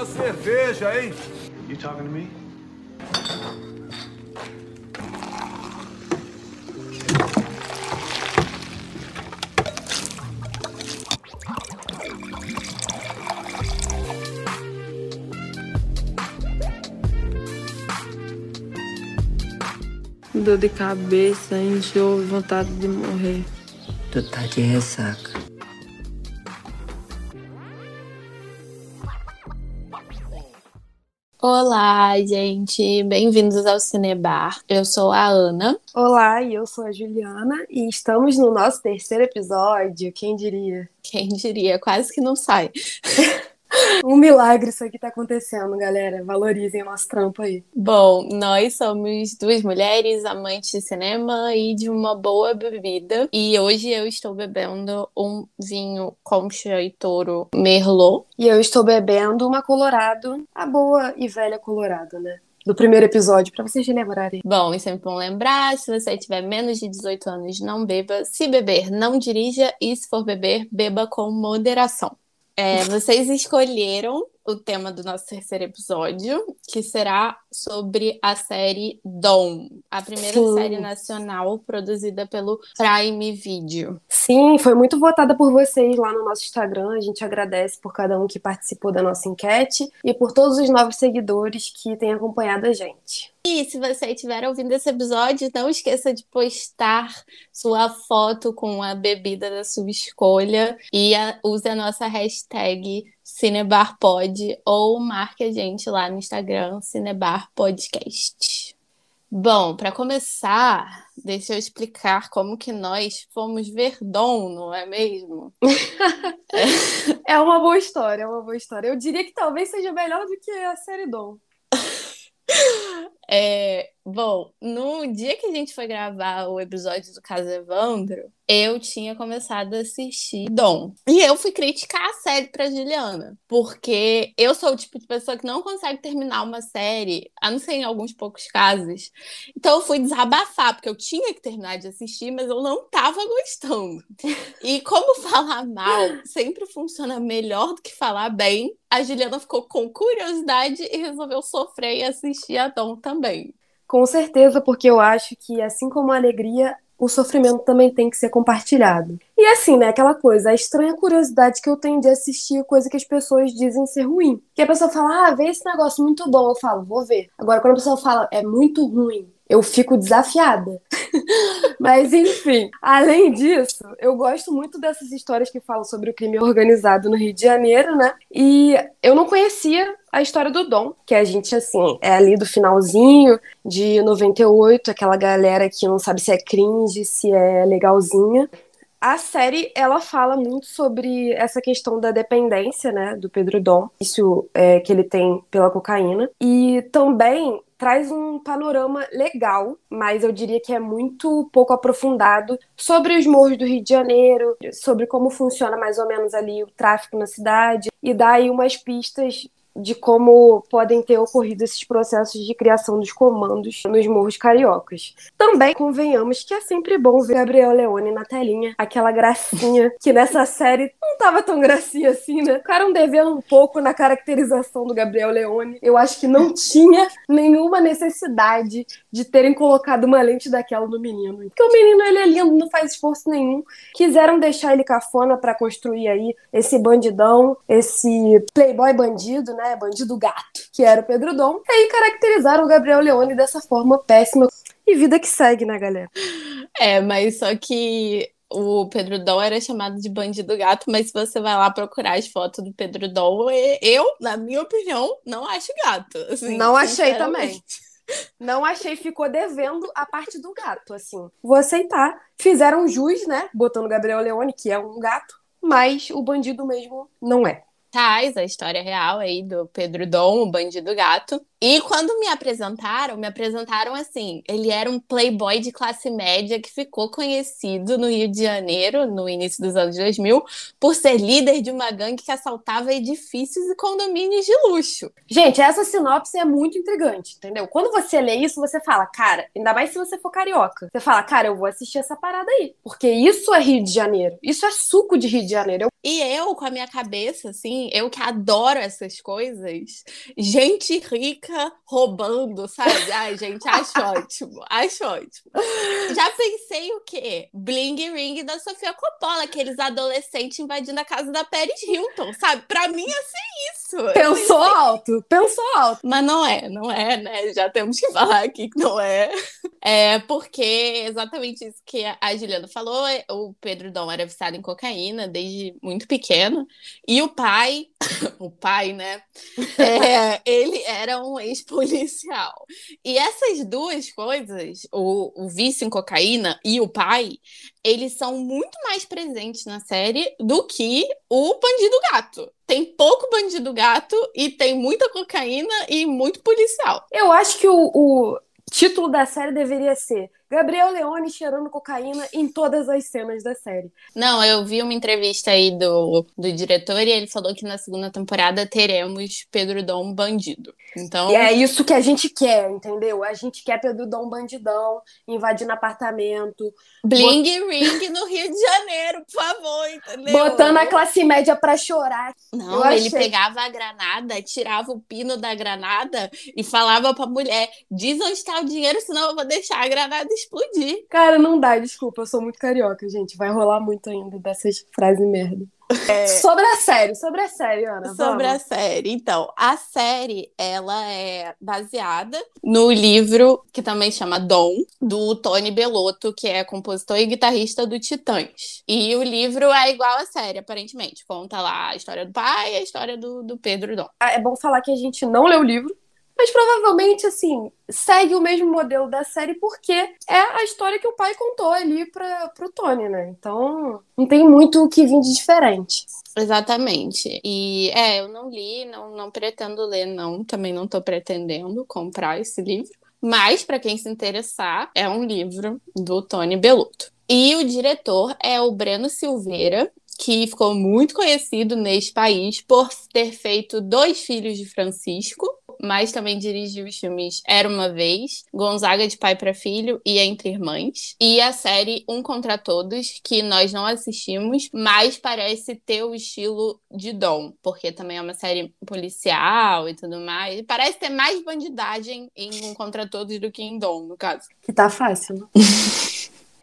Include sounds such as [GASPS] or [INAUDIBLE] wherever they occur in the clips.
uma cerveja, hein? You talking to me? Dor de cabeça, enjoo, vontade de morrer. Tu tá de ressaca. Olá, gente, bem-vindos ao Cinebar. Eu sou a Ana. Olá, e eu sou a Juliana e estamos no nosso terceiro episódio, quem diria? Quem diria, quase que não sai. [LAUGHS] Um milagre isso aqui tá acontecendo, galera. Valorizem o nosso trampo aí. Bom, nós somos duas mulheres amantes de cinema e de uma boa bebida. E hoje eu estou bebendo um vinho Concha e Toro Merlot. E eu estou bebendo uma Colorado, a boa e velha Colorado, né? Do primeiro episódio, para vocês lembrarem. Bom, e sempre bom lembrar: se você tiver menos de 18 anos, não beba. Se beber, não dirija. E se for beber, beba com moderação. É, vocês escolheram o tema do nosso terceiro episódio, que será sobre a série Dom, a primeira Sim. série nacional produzida pelo Prime Video. Sim, foi muito votada por vocês lá no nosso Instagram. A gente agradece por cada um que participou da nossa enquete e por todos os novos seguidores que têm acompanhado a gente. E se você estiver ouvindo esse episódio, não esqueça de postar sua foto com a bebida da sua escolha e a- use a nossa hashtag CinebarPod ou marque a gente lá no Instagram CinebarPodcast. Bom, para começar, deixa eu explicar como que nós fomos ver Dom, não é mesmo? [LAUGHS] É uma boa história, é uma boa história. Eu diria que talvez seja melhor do que a série Dom. É, bom, no dia que a gente foi gravar o episódio do Caso Evandro, eu tinha começado a assistir Dom. E eu fui criticar a série pra Juliana, porque eu sou o tipo de pessoa que não consegue terminar uma série, a não ser em alguns poucos casos. Então eu fui desabafar, porque eu tinha que terminar de assistir, mas eu não tava gostando. E como falar mal sempre funciona melhor do que falar bem, a Juliana ficou com curiosidade e resolveu sofrer e assistir a Dom também. Com certeza, porque eu acho que, assim como a alegria, o sofrimento também tem que ser compartilhado. E assim, né, aquela coisa, a estranha curiosidade que eu tenho de assistir coisa que as pessoas dizem ser ruim. Que a pessoa fala, ah, vê esse negócio muito bom, eu falo, vou ver. Agora, quando a pessoa fala, é muito ruim, eu fico desafiada. [LAUGHS] Mas, enfim, além disso, eu gosto muito dessas histórias que falam sobre o crime organizado no Rio de Janeiro, né? E eu não conhecia a história do Dom, que a gente, assim, é ali do finalzinho de 98, aquela galera que não sabe se é cringe, se é legalzinha. A série, ela fala muito sobre essa questão da dependência, né, do Pedro Dom, isso é, que ele tem pela cocaína, e também traz um panorama legal, mas eu diria que é muito pouco aprofundado sobre os morros do Rio de Janeiro, sobre como funciona mais ou menos ali o tráfico na cidade, e dá aí umas pistas de como podem ter ocorrido esses processos de criação dos comandos nos morros cariocas. Também convenhamos que é sempre bom ver Gabriel Leone na telinha, aquela gracinha [LAUGHS] que nessa série não tava tão gracinha assim, né? Ficaram devendo um pouco na caracterização do Gabriel Leone. Eu acho que não tinha nenhuma necessidade de terem colocado uma lente daquela no menino. Porque o menino, ele é lindo, não faz esforço nenhum. Quiseram deixar ele cafona pra construir aí esse bandidão, esse playboy bandido, né? Bandido gato, que era o Pedro Dom. E aí caracterizaram o Gabriel Leone dessa forma péssima. E vida que segue, né, galera? É, mas só que o Pedro Dom era chamado de bandido gato, mas se você vai lá procurar as fotos do Pedro Dom, e- eu, na minha opinião, não acho gato. assim, Não achei sinceramente. [LAUGHS] Não achei, ficou devendo a parte do gato, assim. Vou aceitar. Fizeram jus, né? Botando Gabriel Leone, que é um gato, mas o bandido mesmo não é. Traz a história real aí do Pedro Dom, o bandido gato. E quando me apresentaram, me apresentaram assim: ele era um playboy de classe média que ficou conhecido no Rio de Janeiro, no início dos anos 2000, por ser líder de uma gangue que assaltava edifícios e condomínios de luxo. Gente, essa sinopse é muito intrigante, entendeu? Quando você lê isso, você fala, cara, ainda mais se você for carioca. Você fala, cara, eu vou assistir essa parada aí. Porque isso é Rio de Janeiro. Isso é suco de Rio de Janeiro. Eu... E eu, com a minha cabeça, assim, eu que adoro essas coisas, gente rica roubando, sabe? Ai, gente, acho [LAUGHS] ótimo. Acho ótimo. Já pensei o quê? Bling Ring da Sofia Coppola, aqueles adolescentes invadindo a casa da Paris Hilton, sabe? Pra mim ia ser isso. Pensou alto, pensou alto. Mas não é, não é, né? Já temos que falar aqui que não é. É porque exatamente isso que a Juliana falou, o Pedro Dom era viciado em cocaína desde muito pequeno, e o pai, [COUGHS] o pai, né? É, ele era um ex-policial. E essas duas coisas, o, o vício em cocaína e o pai, eles são muito mais presentes na série do que o bandido gato. Tem pouco bandido gato e tem muita cocaína e muito policial. Eu acho que o, o título da série deveria ser Gabriel Leone cheirando cocaína em todas as cenas da série. Não, eu vi uma entrevista aí do, do diretor e ele falou que na segunda temporada teremos Pedro Dom bandido. Então... E é isso que a gente quer, entendeu? A gente quer Pedro Dom bandidão, invadindo apartamento. Bling bot... ring no Rio de Janeiro, por favor, entendeu? Botando a classe média pra chorar. Não, eu ele achei... pegava a granada, tirava o pino da granada e falava pra mulher, diz onde está o dinheiro, senão eu vou deixar a granada explodir. Cara, não dá, desculpa, eu sou muito carioca, gente. Vai rolar muito ainda dessas frases merda. É... Sobre a série, sobre a série, Ana. Sobre vamos. a série. Então, a série, ela é baseada no livro que também chama Dom, do Tony Bellotto, que é compositor e guitarrista do Titãs. E o livro é igual à série, aparentemente. Conta lá a história do pai e a história do, do Pedro Dom. É bom falar que a gente não leu o livro, mas provavelmente, assim, segue o mesmo modelo da série porque é a história que o pai contou ali para pro Tony, né? Então, não tem muito o que vir de diferente. Exatamente. E é, eu não li, não, não pretendo ler, não. Também não tô pretendendo comprar esse livro. Mas, para quem se interessar, é um livro do Tony Bellotto. E o diretor é o Breno Silveira, que ficou muito conhecido neste país por ter feito Dois Filhos de Francisco, mas também dirigiu os filmes Era Uma Vez, Gonzaga de Pai para Filho e Entre Irmãs. E a série Um Contra Todos, que nós não assistimos, mas parece ter o estilo de Dom, porque também é uma série policial e tudo mais. E parece ter mais bandidagem em Um Contra Todos do que em Dom, no caso. Que tá fácil, né? [LAUGHS]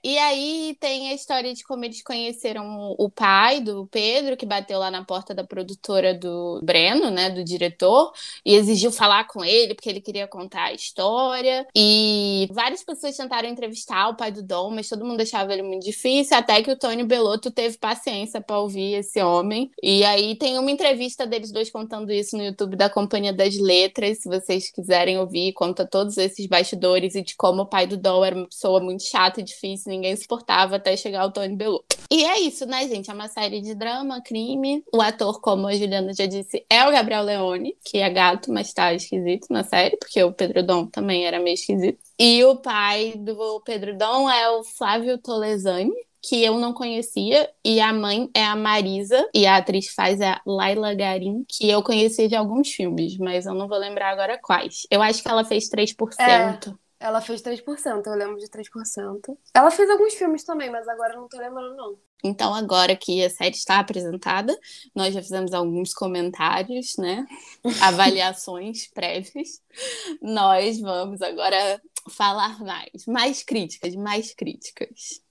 E aí tem a história de como eles conheceram o pai do Pedro, que bateu lá na porta da produtora do Breno, né, do diretor, e exigiu falar com ele porque ele queria contar a história. E várias pessoas tentaram entrevistar o pai do Dom, mas todo mundo achava ele muito difícil, até que o Tony Belotto teve paciência para ouvir esse homem. E aí tem uma entrevista deles dois contando isso no YouTube da Companhia das Letras, se vocês quiserem ouvir, conta todos esses bastidores e de como o pai do Dom era uma pessoa muito chata e difícil ninguém suportava até chegar ao Tony Bellucci. E é isso, né, gente? É uma série de drama, crime. O ator, como a Juliana já disse, é o Gabriel Leone, que é gato, mas tá esquisito na série, porque o Pedro Dom também era meio esquisito. E o pai do Pedro Dom é o Flávio Tolesani, que eu não conhecia, e a mãe é a Marisa, e a atriz faz a Laila Garim, que eu conhecia de alguns filmes, mas eu não vou lembrar agora quais. Eu acho que ela fez 3%. É. Ela fez 3%, eu lembro de 3%. Ela fez alguns filmes também, mas agora eu não tô lembrando, não. Então, agora que a série está apresentada, nós já fizemos alguns comentários, né? [LAUGHS] Avaliações prévias. Nós vamos agora falar mais. Mais críticas, mais críticas.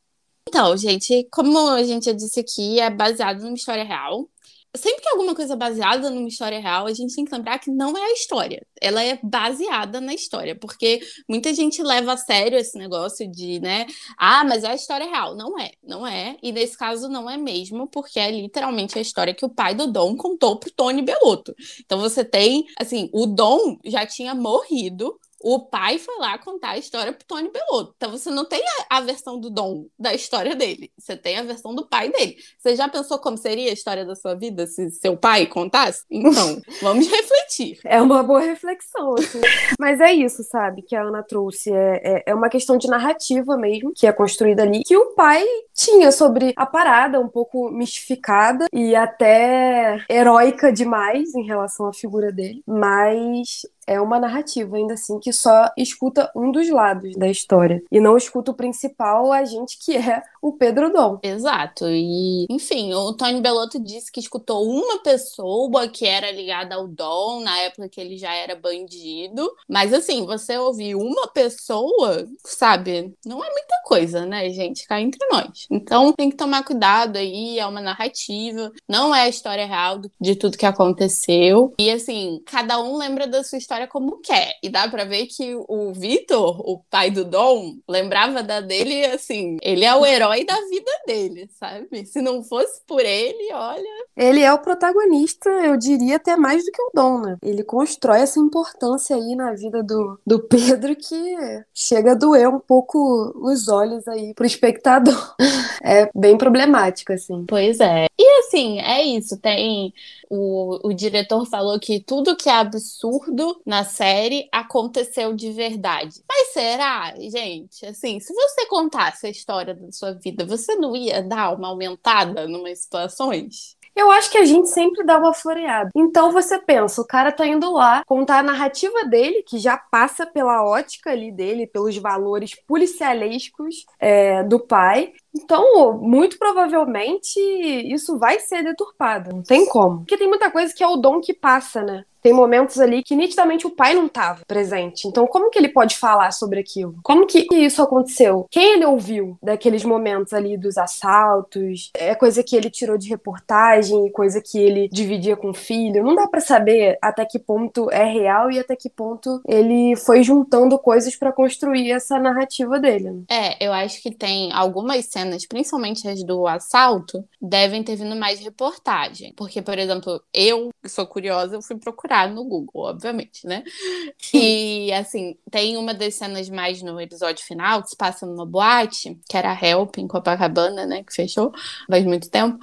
Então, gente, como a gente já disse aqui, é baseado numa história real sempre que alguma coisa é baseada numa história real, a gente tem que lembrar que não é a história. Ela é baseada na história, porque muita gente leva a sério esse negócio de, né, ah, mas é a história real. Não é, não é. E nesse caso não é mesmo, porque é literalmente a história que o pai do Dom contou pro Tony Belotto. Então você tem, assim, o Dom já tinha morrido O pai foi lá contar a história pro Tony Belotto. Então você não tem a, a, versão do Dom da história dele. Você tem a versão do pai dele. Você já pensou como seria a história da sua vida se seu pai contasse? Então, [LAUGHS] vamos refletir. É uma boa reflexão, assim. Mas é isso, sabe? Que a Ana trouxe. É, é, é uma questão de narrativa mesmo, que é construída ali, que o pai tinha sobre a parada, um pouco mistificada e até heróica demais em relação à figura dele. Mas é uma narrativa, ainda assim, que só escuta um dos lados da história. E não escuta o principal agente, que é o Pedro Dom. Exato. E, enfim, o Tony Bellotto disse que escutou uma pessoa que era ligada ao Dom, na época que ele já era bandido. Mas, assim, você ouvir uma pessoa, sabe, não é muita coisa, né, gente? Cá entre nós. Então, tem que tomar cuidado aí, é uma narrativa, não é a história real de tudo que aconteceu. E, assim, cada um lembra da sua história como quer. E dá para ver que o Vitor, o pai do Dom, lembrava da dele assim, ele é o herói da vida dele, sabe? Se não fosse por ele, olha. Ele é o protagonista, eu diria até mais do que o Dom, né? Ele constrói essa importância aí na vida do, do Pedro que chega a doer um pouco os olhos aí pro espectador. [LAUGHS] É bem problemático, assim. Pois é. E assim, é isso. Tem. O, o diretor falou que tudo que é absurdo na série aconteceu de verdade. Mas será, gente? Assim, se você contasse a história da sua vida, você não ia dar uma aumentada numas situações? Eu acho que a gente sempre dá uma floreada. Então você pensa, o cara tá indo lá contar a narrativa dele, que já passa pela ótica ali dele, pelos valores policialescos é, do pai. Então, muito provavelmente, isso vai ser deturpado. Não tem como. Porque tem muita coisa que é o dom que passa, né? Tem momentos ali que nitidamente o pai não estava presente. Então, como que ele pode falar sobre aquilo? Como que isso aconteceu? Quem ele ouviu daqueles momentos ali dos assaltos? É coisa que ele tirou de reportagem, coisa que ele dividia com o filho. Não dá para saber até que ponto é real e até que ponto ele foi juntando coisas para construir essa narrativa dele. Né? É, eu acho que tem algumas cenas, principalmente as do assalto, devem ter vindo mais reportagem. Porque, por exemplo, eu sou curiosa, eu fui procurar procurar no Google, obviamente, né? E assim, tem uma das cenas mais no episódio final que se passa numa boate, que era a Help em Copacabana, né? Que fechou faz muito tempo.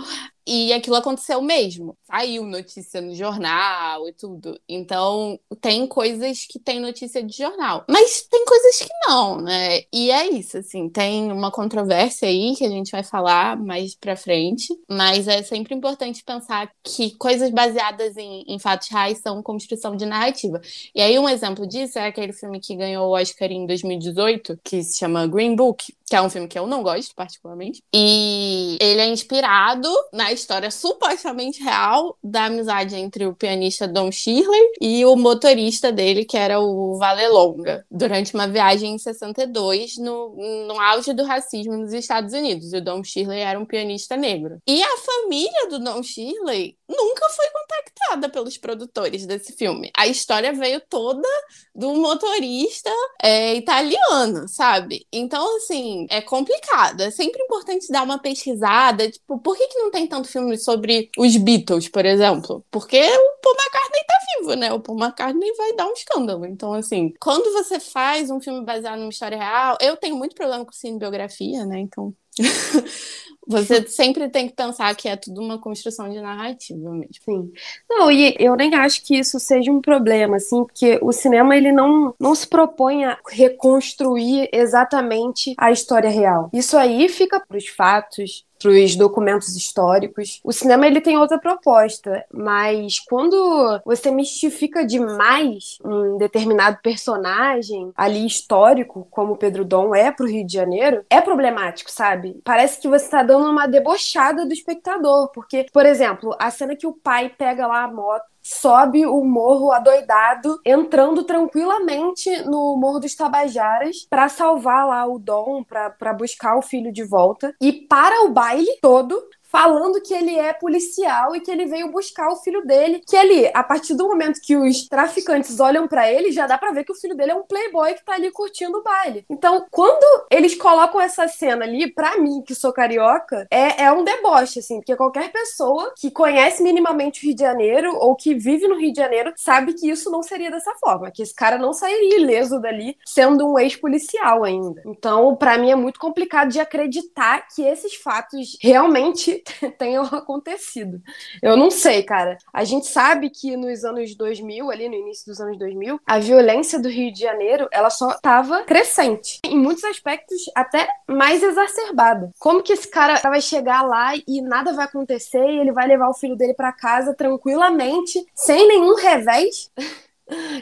E aquilo aconteceu mesmo. Saiu notícia no jornal e tudo. Então, tem coisas que tem notícia de jornal. Mas tem coisas que não, né? E é isso, assim. Tem uma controvérsia aí que a gente vai falar mais pra frente. Mas é sempre importante pensar que coisas baseadas em, em fatos reais são construção de narrativa. E aí, um exemplo disso é aquele filme que ganhou o Oscar em 2018, que se chama Green Book, que é um filme que eu não gosto particularmente. E ele é inspirado na história supostamente real da amizade entre o pianista Don Shirley e o motorista dele, que era o Valelonga, durante uma viagem em 62, no, no auge do racismo nos Estados Unidos. E o Don Shirley era um pianista negro. E a família do Don Shirley nunca foi contactada pelos produtores desse filme. A história veio toda do motorista é, italiano, sabe? Então, assim, é complicado. É sempre importante dar uma pesquisada. Tipo, por que, que não tem tanto filme sobre os Beatles, por exemplo? Porque o Paul McCartney tá vivo, né? O Paul McCartney vai dar um escândalo. Então, assim, quando você faz um filme baseado numa história real, eu tenho muito problema com cinebiografia, né? Então. [LAUGHS] Você [LAUGHS] sempre tem que pensar que é tudo uma construção de narrativa mesmo. Sim. Não, e eu nem acho que isso seja um problema, assim, porque o cinema ele não, não se propõe a reconstruir exatamente a história real. Isso aí fica para os fatos, para os documentos históricos. O cinema ele tem outra proposta, mas quando você mistifica demais um determinado personagem ali histórico, como Pedro Dom é para o Rio de Janeiro, é problemático, sabe? Parece que você está dando uma debochada do espectador, porque, por exemplo, a cena que o pai pega lá a moto sobe o morro adoidado, entrando tranquilamente no Morro dos Tabajaras para salvar lá o Dom, para buscar o filho de volta. E para o baile todo, falando que ele é policial e que ele veio buscar o filho dele. Que ali, a partir do momento que os traficantes olham para ele, já dá pra ver que o filho dele é um playboy que tá ali curtindo o baile. Então, quando eles colocam essa cena ali, pra mim, que sou carioca, é, é um deboche, assim, porque qualquer pessoa que conhece minimamente o Rio de Janeiro ou que vive no Rio de Janeiro sabe que isso não seria dessa forma, que esse cara não sairia ileso dali sendo um ex-policial ainda. Então, para mim é muito complicado de acreditar que esses fatos realmente [LAUGHS] tenham acontecido. Eu não sei, cara. A gente sabe que nos anos 2000, ali no início dos anos 2000, a violência do Rio de Janeiro, ela só estava crescente. Em muitos aspectos, até mais exacerbada. Como que esse cara vai chegar lá e nada vai acontecer e ele vai levar o filho dele para casa tranquilamente, sem nenhum revés? [LAUGHS]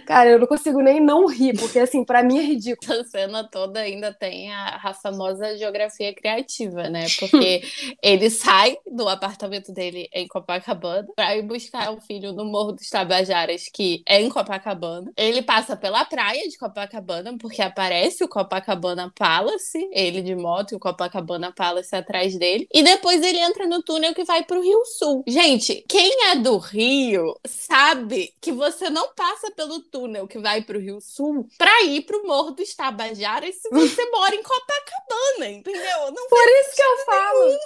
Cara, eu não consigo nem não rir, porque assim, para mim é ridículo. A cena toda ainda tem a, a famosa geografia criativa, né? Porque [LAUGHS] ele sai do apartamento dele em Copacabana para ir buscar o filho no Morro dos Tabajaras, que é em Copacabana. Ele passa pela praia de Copacabana, porque aparece o Copacabana Palace, ele de moto e o Copacabana Palace atrás dele. E depois ele entra no túnel que vai pro Rio Sul. Gente, quem é do Rio sabe que você não passa pelo túnel que vai para o Rio Sul para ir para o Morro dos Tabajaras se você [LAUGHS] mora em Copacabana, entendeu? Não Por isso que eu falo.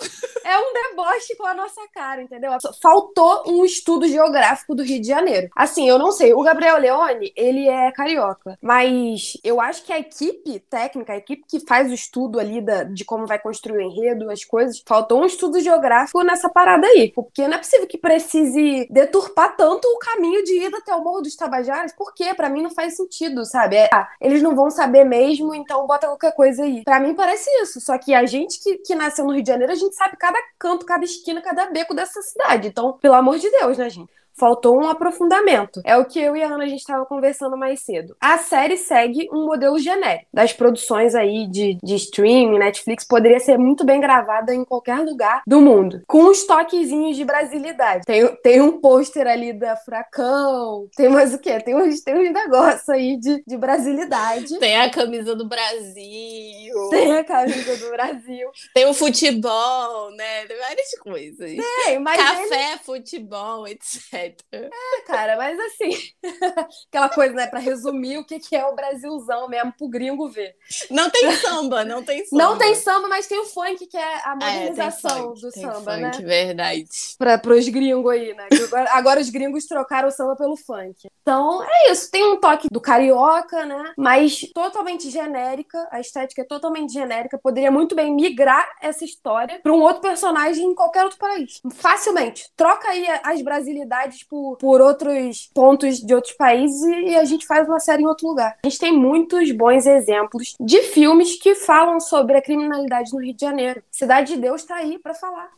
É um deboche com a nossa cara, entendeu? Faltou um estudo geográfico do Rio de Janeiro. Assim, eu não sei. O Gabriel Leone, ele é carioca, mas eu acho que a equipe técnica, a equipe que faz o estudo ali da, de como vai construir o enredo, as coisas, faltou um estudo geográfico nessa parada aí. Porque não é possível que precise deturpar tanto o caminho de ida até o Morro dos Tabajaras Estagiários, por quê? Pra mim não faz sentido, sabe? É, ah, eles não vão saber mesmo, então bota qualquer coisa aí. Pra mim parece isso. Só que a gente que, que nasceu no Rio de Janeiro, a gente sabe cada canto, cada esquina, cada beco dessa cidade. Então, pelo amor de Deus, né, gente? Faltou um aprofundamento. É o que eu e a Ana a gente estava conversando mais cedo. A série segue um modelo genérico das produções aí de, de streaming, Netflix, poderia ser muito bem gravada em qualquer lugar do mundo, com uns toquezinhos de brasilidade. Tem, tem um pôster ali da Fracão, tem mais o quê? Tem uns, tem uns negócios aí de, de brasilidade. Tem a camisa do Brasil. Tem a camisa do Brasil. [LAUGHS] Tem o futebol, né? Tem várias coisas. Tem, mas Café, ele... futebol, etc. É, cara, mas assim, [LAUGHS] aquela coisa, né, pra resumir o que, que é o Brasilzão mesmo pro gringo ver. Não tem samba, não tem [LAUGHS] samba. Não tem samba, mas tem o funk, que é a modernização é, funk, do samba, funk, né? verdade. Pra, pros gringos aí, né? Agora, agora os gringos trocaram o samba pelo funk. Então, é isso. Tem um toque do carioca, né? Mas totalmente genérica. A estética é totalmente genérica. Poderia muito bem migrar essa história pra um outro personagem em qualquer outro país. Facilmente. Troca aí as brasilidades por, por outros pontos de outros países e a gente faz uma série em outro lugar. A gente tem muitos bons exemplos de filmes que falam sobre a criminalidade no Rio de Janeiro. Cidade de Deus tá aí para falar.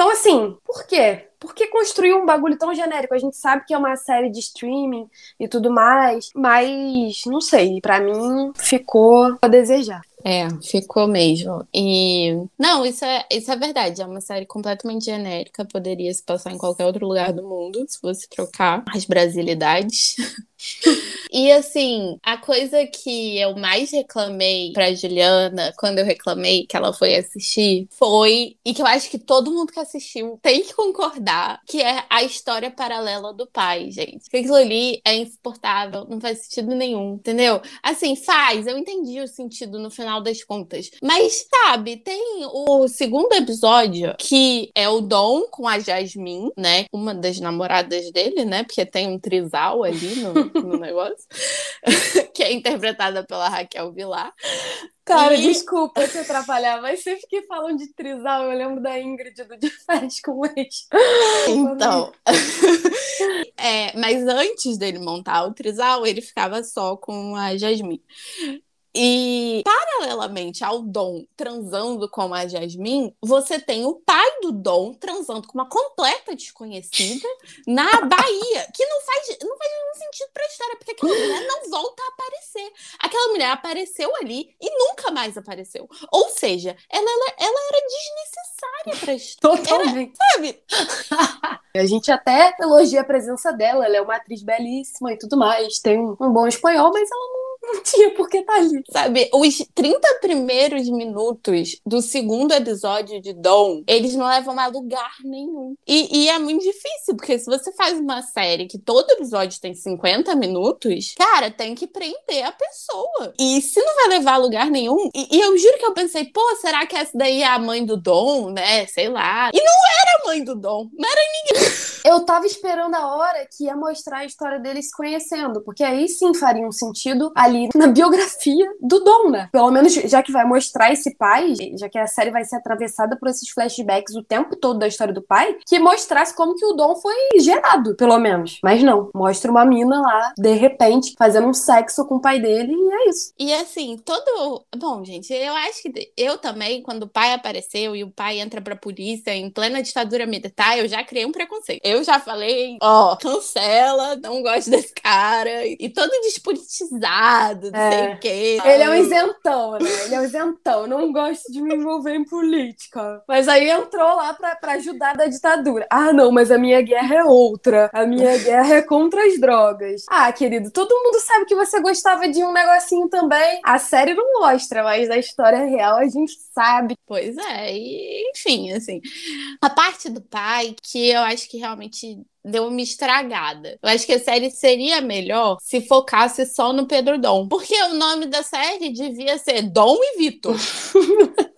Então, assim, por quê? Por que construir um bagulho tão genérico? A gente sabe que é uma série de streaming e tudo mais, mas não sei, para mim ficou a desejar. É, ficou mesmo. E não, isso é, isso é verdade. É uma série completamente genérica. Poderia se passar em qualquer outro lugar do mundo se fosse trocar as brasilidades. [LAUGHS] e assim, a coisa que eu mais reclamei pra Juliana, quando eu reclamei que ela foi assistir, foi, e que eu acho que todo mundo que assistiu tem que concordar, que é a história paralela do pai, gente. Porque aquilo ali é insuportável, não faz sentido nenhum, entendeu? Assim, faz, eu entendi o sentido no final das contas. Mas, sabe, tem o segundo episódio que é o Dom com a Jasmine, né? Uma das namoradas dele, né? Porque tem um trisal ali no, no [LAUGHS] negócio, [LAUGHS] que é interpretada pela Raquel Vilar. Cara, e... desculpa te atrapalhar, mas sempre que falam de trisal, eu lembro da Ingrid do De Férias com Ex. Então, [LAUGHS] [LAUGHS] é, mas antes dele montar o trisal, ele ficava só com a Jasmine. E, paralelamente ao Dom transando com a Jasmine, você tem o pai do Dom transando com uma completa desconhecida na Bahia, que não faz, não faz nenhum sentido pra história, porque aquela mulher não volta a aparecer. Aquela mulher apareceu ali e nunca mais apareceu. Ou seja, ela, ela, ela era desnecessária pra história. Totalmente. Era, sabe? [LAUGHS] a gente até elogia a presença dela, ela é uma atriz belíssima e tudo mais, tem um, um bom espanhol, mas ela não não tinha por que tá ali. Sabe, os 30 primeiros minutos do segundo episódio de Dom, eles não levam a lugar nenhum. E, e é muito difícil, porque se você faz uma série que todo episódio tem 50 minutos, cara, tem que prender a pessoa. E se não vai levar a lugar nenhum, e, e eu juro que eu pensei, pô, será que essa daí é a mãe do Dom, né? Sei lá. E não era a mãe do Dom, não era ninguém. [LAUGHS] Eu tava esperando a hora que ia mostrar a história deles se conhecendo, porque aí sim faria um sentido ali na biografia do Dom, né? Pelo menos já que vai mostrar esse pai, já que a série vai ser atravessada por esses flashbacks o tempo todo da história do pai, que mostrasse como que o Dom foi gerado, pelo menos. Mas não, mostra uma mina lá, de repente, fazendo um sexo com o pai dele e é isso. E assim, todo. Bom, gente, eu acho que eu também, quando o pai apareceu e o pai entra pra polícia em plena ditadura militar, eu já criei um preconceito. Eu já falei, ó, cancela, não gosto desse cara. E todo despolitizado, não é. sei o quê. Ele é um isentão, né? Ele é um isentão. Não gosto de me envolver em política. Mas aí entrou lá pra, pra ajudar da ditadura. Ah, não, mas a minha guerra é outra. A minha guerra é contra as drogas. Ah, querido, todo mundo sabe que você gostava de um negocinho também. A série não mostra, mas na história real a gente sabe. Pois é, e enfim, assim. A parte do pai, que eu acho que realmente deu uma estragada. Eu acho que a série seria melhor se focasse só no Pedro Dom. Porque o nome da série devia ser Dom e Vitor. [LAUGHS]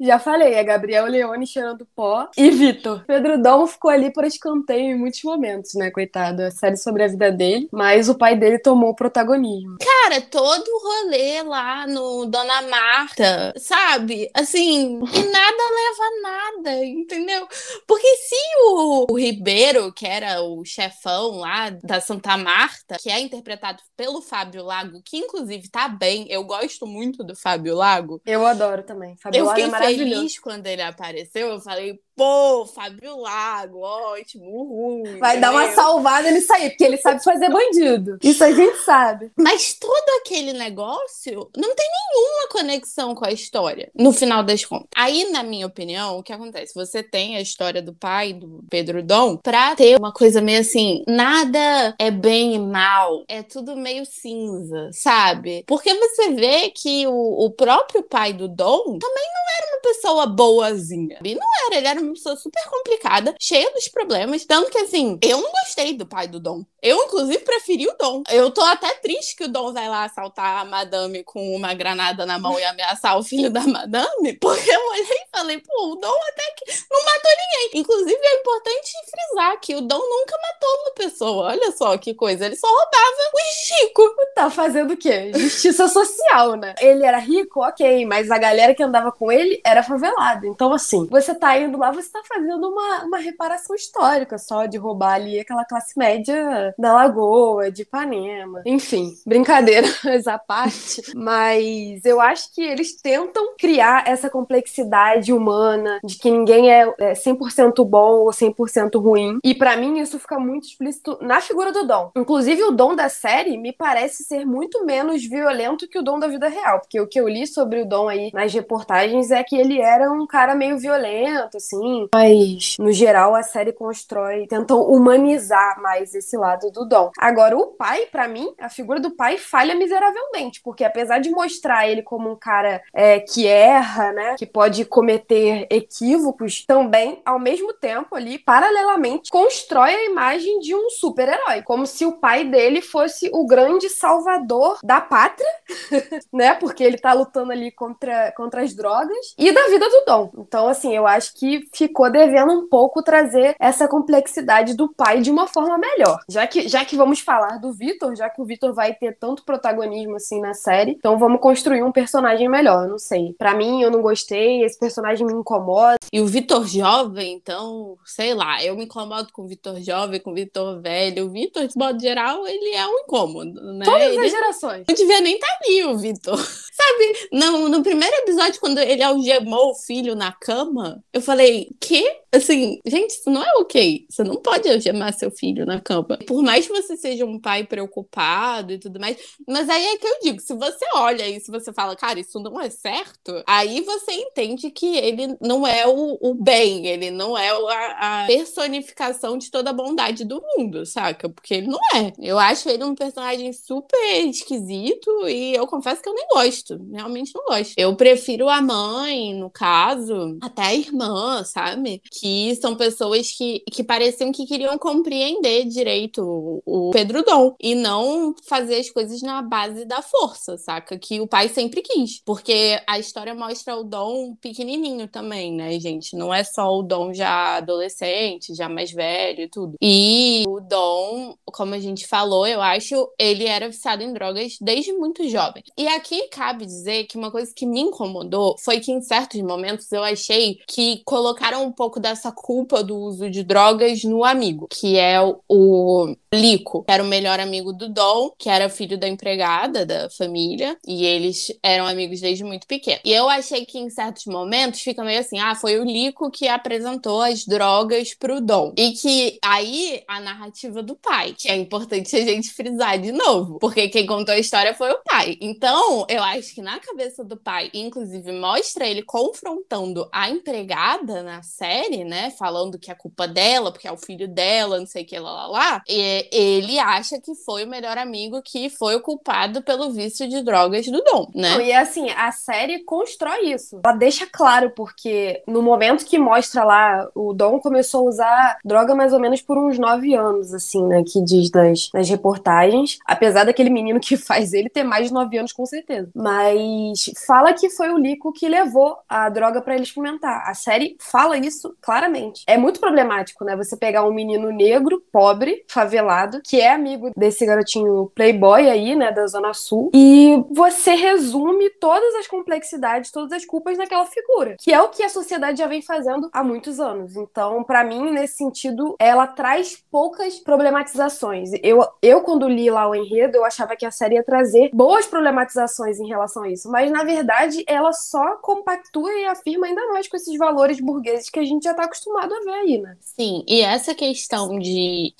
Já falei, é Gabriel Leone cheirando pó e Vitor. Pedro Dom ficou ali por escanteio em muitos momentos, né, coitado? A série sobre a vida dele, mas o pai dele tomou o protagonismo. Cara, todo o rolê lá no Dona Marta, sabe? Assim, e nada leva a nada, entendeu? Porque se o, o Ribeiro, que era o chefão lá da Santa Marta, que é interpretado pelo Fábio Lago, que inclusive tá bem, eu gosto muito do Fábio Lago. Eu adoro também. Fábio eu Lago fiquei é feliz quando ele apareceu. Eu falei, pô, Fábio Lago, ótimo, ruim. Vai dar uma salvada nisso aí, porque ele sabe fazer bandido. Isso a gente sabe. Mas todo aquele negócio não tem nenhuma conexão com a história, no final das contas. Aí, na minha opinião, o que acontece? Você tem a história do pai, do Pedro Dom, pra ter uma coisa meio assim, nada é bem e mal, é tudo meio cinza, sabe? Porque você vê que o, o próprio pai do Dom também não era uma pessoa boazinha. E não era, ele era uma pessoa super complicada, cheia dos problemas. Tanto que, assim, eu não gostei do pai do Dom. Eu, inclusive, preferi o Dom. Eu tô até triste que o Dom vai lá assaltar a madame com uma granada na mão e ameaçar o filho da madame, [LAUGHS] porque eu olhei e falei, pô, o Dom até que não matou ninguém. Inclusive, é importante frisar que o Dom nunca matou uma pessoa. Olha só que coisa. Ele só roubava os ricos. Tá fazendo o quê? Justiça social, né? Ele era rico, ok, mas a galera que andava com ele era favelada. Então, assim, você tá indo lá, você tá fazendo uma, uma reparação histórica só de roubar ali aquela classe média da Lagoa, de Ipanema. Enfim, brincadeiras [LAUGHS] à parte. mas eu acho que eles tentam criar essa complexidade humana de que ninguém é 100% bom ou 100% ruim. E para mim isso fica muito explícito na figura do Dom. Inclusive, o Dom da série me parece ser muito menos violento que o Dom da vida real. Porque o que eu li sobre o Dom aí nas reportagens é que ele era um cara meio violento, assim. Mas, no geral, a série constrói, tentam humanizar mais esse lado do Dom. Agora, o pai, para mim, a figura do pai falha miseravelmente, porque apesar de mostrar ele como um cara é, que erra, né, que pode cometer equívocos, também, ao mesmo tempo, ali, paralelamente, constrói a imagem de um super-herói, como se o pai dele fosse o grande salvador da pátria, [LAUGHS] né, porque ele tá lutando ali contra, contra as drogas, e da vida do Dom. Então, assim, eu acho que ficou devendo um pouco trazer essa complexidade do pai de uma forma melhor. Já que, já que vamos falar do Vitor, já que o Vitor vai ter tanto protagonismo assim na série, então vamos construir um personagem melhor. Não sei. Para mim, eu não gostei, esse personagem me incomoda. E o Vitor jovem, então, sei lá, eu me incomodo com o Vitor jovem, com o Vitor velho. O Vitor, de modo geral, ele é um incômodo, né? Todas ele... as gerações. Não devia nem estar tá ali, o Vitor. [LAUGHS] Sabe, no, no primeiro episódio, quando ele algemou o filho na cama, eu falei, que? Assim, gente, isso não é ok. Você não pode algemar seu filho na cama. Por mais que você seja um pai preocupado e tudo mais, mas aí é que eu digo, se você olha isso, você fala, cara, isso não é certo, aí você entende que ele não é o, o bem, ele não é a, a personificação de toda a bondade do mundo, saca? Porque ele não é. Eu acho ele um personagem super esquisito e eu confesso que eu nem gosto. Realmente não gosto. Eu prefiro a mãe, no caso, até a irmã, sabe? Que são pessoas que, que pareciam que queriam compreender direito o, Pedro Dom e não fazer as coisas na base da força, saca? Que o pai sempre quis. Porque a história mostra o Dom pequenininho também, né, gente? Não é só o Dom já adolescente, já mais velho e tudo. E o Dom, como a gente falou, eu acho, ele era viciado em drogas desde muito jovem. E aqui cabe dizer que uma coisa que me incomodou foi que em certos momentos eu achei que colocaram um pouco dessa culpa do uso de drogas no amigo, que é o, o Lico, que era o melhor amigo do Dom, que era filho da empregada da família, e eles eram amigos desde muito pequeno. E eu achei que em certos momentos fica meio assim: ah, foi o Lico que apresentou as drogas pro Dom. E que aí a narrativa do pai, que é importante a gente frisar de novo, porque quem contou a história foi o pai. Então, eu acho que na cabeça do pai, inclusive mostra ele confrontando a empregada na série, né, falando que é culpa dela, porque é o filho dela, não sei o que lá lá lá. E ele acha que foi o melhor amigo que foi o culpado pelo vício de drogas do Dom, né? E assim, a série constrói isso. Ela deixa claro porque no momento que mostra lá o Dom começou a usar droga mais ou menos por uns nove anos, assim, né? Que diz nas, nas reportagens. Apesar daquele menino que [LAUGHS] faz ele ter mais de nove anos, com certeza. Mas fala que foi o Lico que levou a droga para ele experimentar. A série fala isso claramente. É muito problemático, né? Você pegar um menino negro, pobre, favelado, que é amigo desse garotinho playboy aí, né? Da Zona Sul. E você resume todas as complexidades, todas as culpas naquela figura. Que é o que a sociedade já vem fazendo há muitos anos. Então, para mim, nesse sentido, ela traz poucas problematizações. Eu, eu, quando li lá o enredo, eu achava que a série ia trazer boas problematizações em relação a isso. Mas, na verdade, ela só compactua e afirma ainda mais com esses valores burgueses que a gente já tá acostumado a ver aí, né? Sim, e essa questão de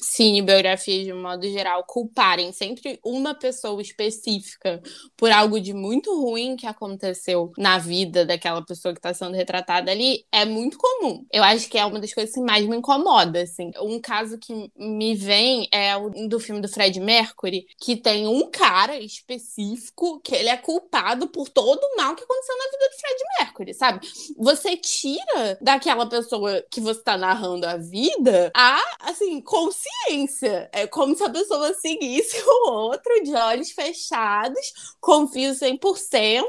cinebiografias, de um modo geral, culparem sempre uma pessoa específica por algo de muito ruim que aconteceu na vida daquela pessoa que está sendo retratada ali, é muito comum. Eu acho que é uma das coisas que mais me incomoda, assim. Um caso que me vem é o do filme do Fred Mercury, que tem um cara específico que ele é culpado por todo o mal que aconteceu na vida do Fred Mercury, sabe? Você tira daquela pessoa que você tá narrando a vida a, assim, consciência. É como se a pessoa seguisse [LAUGHS] o outro de olhos fechados, confio 100%,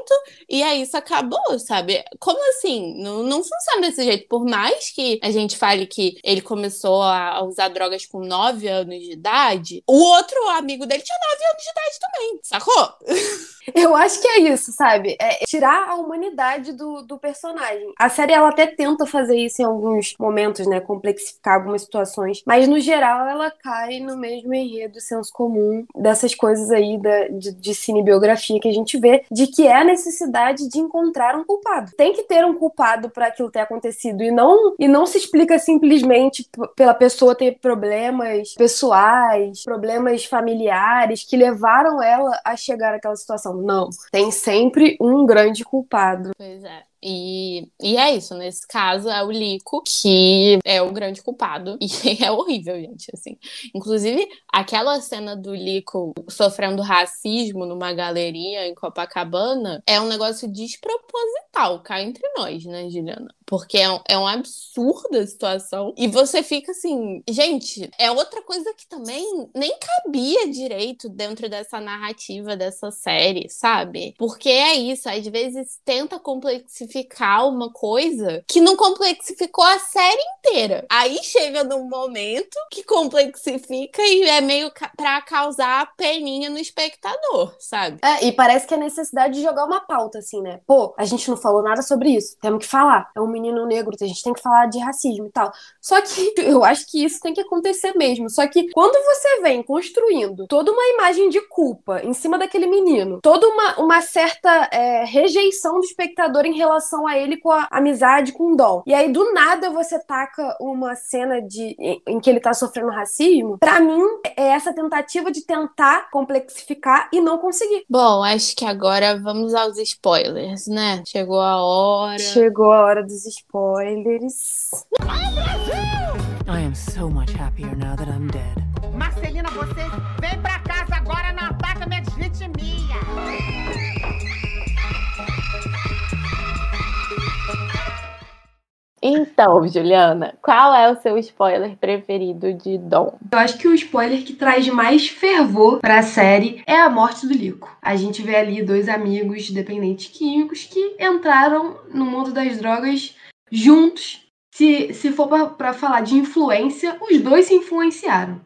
e aí isso acabou, sabe? Como assim? Não, não funciona desse jeito. Por mais que a gente fale que ele começou a usar drogas com 9 anos de idade, o outro amigo dele tinha 9 anos de idade também, sacou? [LAUGHS] Eu acho que é isso, sabe? É tirar a humanidade do, do personagem. A série, ela até tenta fazer isso em alguns momentos, né? Complexificar algumas situações. Mas, no geral, ela cai no mesmo enredo, senso comum, dessas coisas aí da, de, de cinebiografia que a gente vê, de que é a necessidade de encontrar um culpado. Tem que ter um culpado para aquilo ter acontecido. E não, e não se explica simplesmente pela pessoa ter problemas pessoais, problemas familiares que levaram ela a chegar àquela situação. Não. Tem sempre um grande culpado. Pois é. E, e é isso, nesse caso é o Lico, que é o grande culpado. E [LAUGHS] é horrível, gente, assim. Inclusive, aquela cena do Lico sofrendo racismo numa galeria em Copacabana é um negócio desproposital, cá entre nós, né, Juliana? Porque é um, é um absurdo a situação. E você fica assim, gente, é outra coisa que também nem cabia direito dentro dessa narrativa dessa série, sabe? Porque é isso, às vezes tenta complexificar uma coisa que não complexificou a série inteira. Aí chega num momento que complexifica e é meio ca pra causar peninha no espectador, sabe? É, e parece que é necessidade de jogar uma pauta, assim, né? Pô, a gente não falou nada sobre isso. Temos que falar. É um menino negro, a gente tem que falar de racismo e tal. Só que [LAUGHS] eu acho que isso tem que acontecer mesmo. Só que quando você vem construindo toda uma imagem de culpa em cima daquele menino, toda uma, uma certa é, rejeição do espectador em relação a ele com a amizade com o Dom. E aí, do nada, você taca uma cena de, em, em que ele tá sofrendo racismo. Para mim, é essa tentativa de tentar complexificar e não conseguir. Bom, acho que agora vamos aos spoilers, né? Chegou a hora. Chegou a hora dos spoilers. I am so much happier now that I'm dead. Marcelina, você vem pra casa agora, não ataca minha deslitimia. Então, Juliana, qual é o seu spoiler preferido de Dom? Eu acho que o spoiler que traz mais fervor pra série é a morte do Lico. A gente vê ali dois amigos dependentes químicos que entraram no mundo das drogas juntos. Se, se for pra falar de influência, os dois se influenciaram.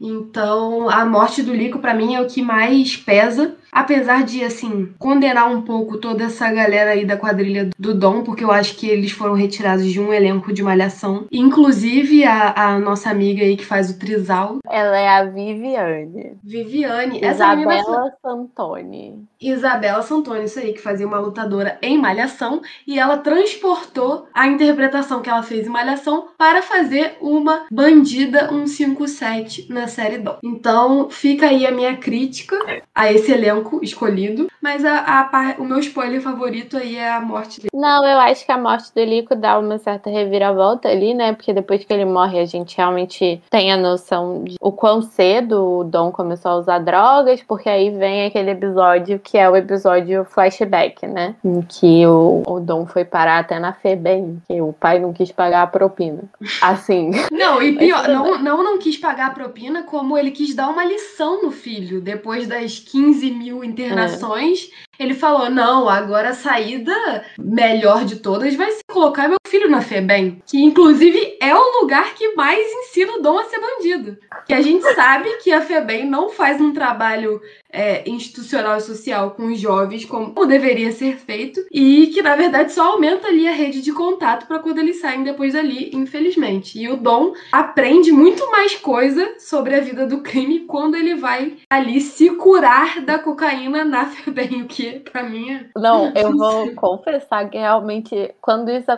Então, a morte do Lico pra mim é o que mais pesa, apesar de assim condenar um pouco toda essa galera aí da quadrilha do Dom, porque eu acho que eles foram retirados de um elenco de malhação, inclusive a, a nossa amiga aí que faz o Trisal, Ela é a Viviane. Viviane, essa Isabela Santoni. Isabela Santoni, isso aí, que fazia uma lutadora em Malhação, e ela transportou a interpretação que ela fez em Malhação para fazer uma bandida 157 na série Dom. Então, fica aí a minha crítica a esse elenco escolhido, mas a, a o meu spoiler favorito aí é a morte dele. Não, eu acho que a morte do Lico dá uma certa reviravolta ali, né? Porque depois que ele morre, a gente realmente tem a noção de o quão cedo o Dom começou a usar drogas, porque aí vem aquele episódio que é o episódio flashback, né? Em que o, o Dom foi parar até na FEBEM, que o pai não quis pagar a propina. [LAUGHS] Assim. Não, e pior, não, não, não quis pagar a propina, como ele quis dar uma lição no filho. Depois das 15 mil internações, ele falou: não, agora a saída melhor de todas vai ser colocar meu filho na FEBEM. Que inclusive é o lugar que mais ensina o Dom a ser bandido. Que a gente sabe que a FEBEM não faz um trabalho é, institucional e social com os jovens como deveria ser feito. E que, na verdade, só aumenta ali a rede de contato para quando eles saem depois dali, infelizmente. E o Dom aprende muito mais coisa sobre a vida do crime quando ele vai ali se curar da cocaína na [LAUGHS] FEBEM, o que pra mim é. Não, [LAUGHS] eu vou confessar que realmente, quando isso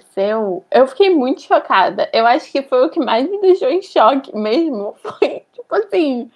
aconteceu, eu fiquei muito chocada. Eu acho que foi o que mais me deixou em choque mesmo. [LAUGHS] Foi tipo assim,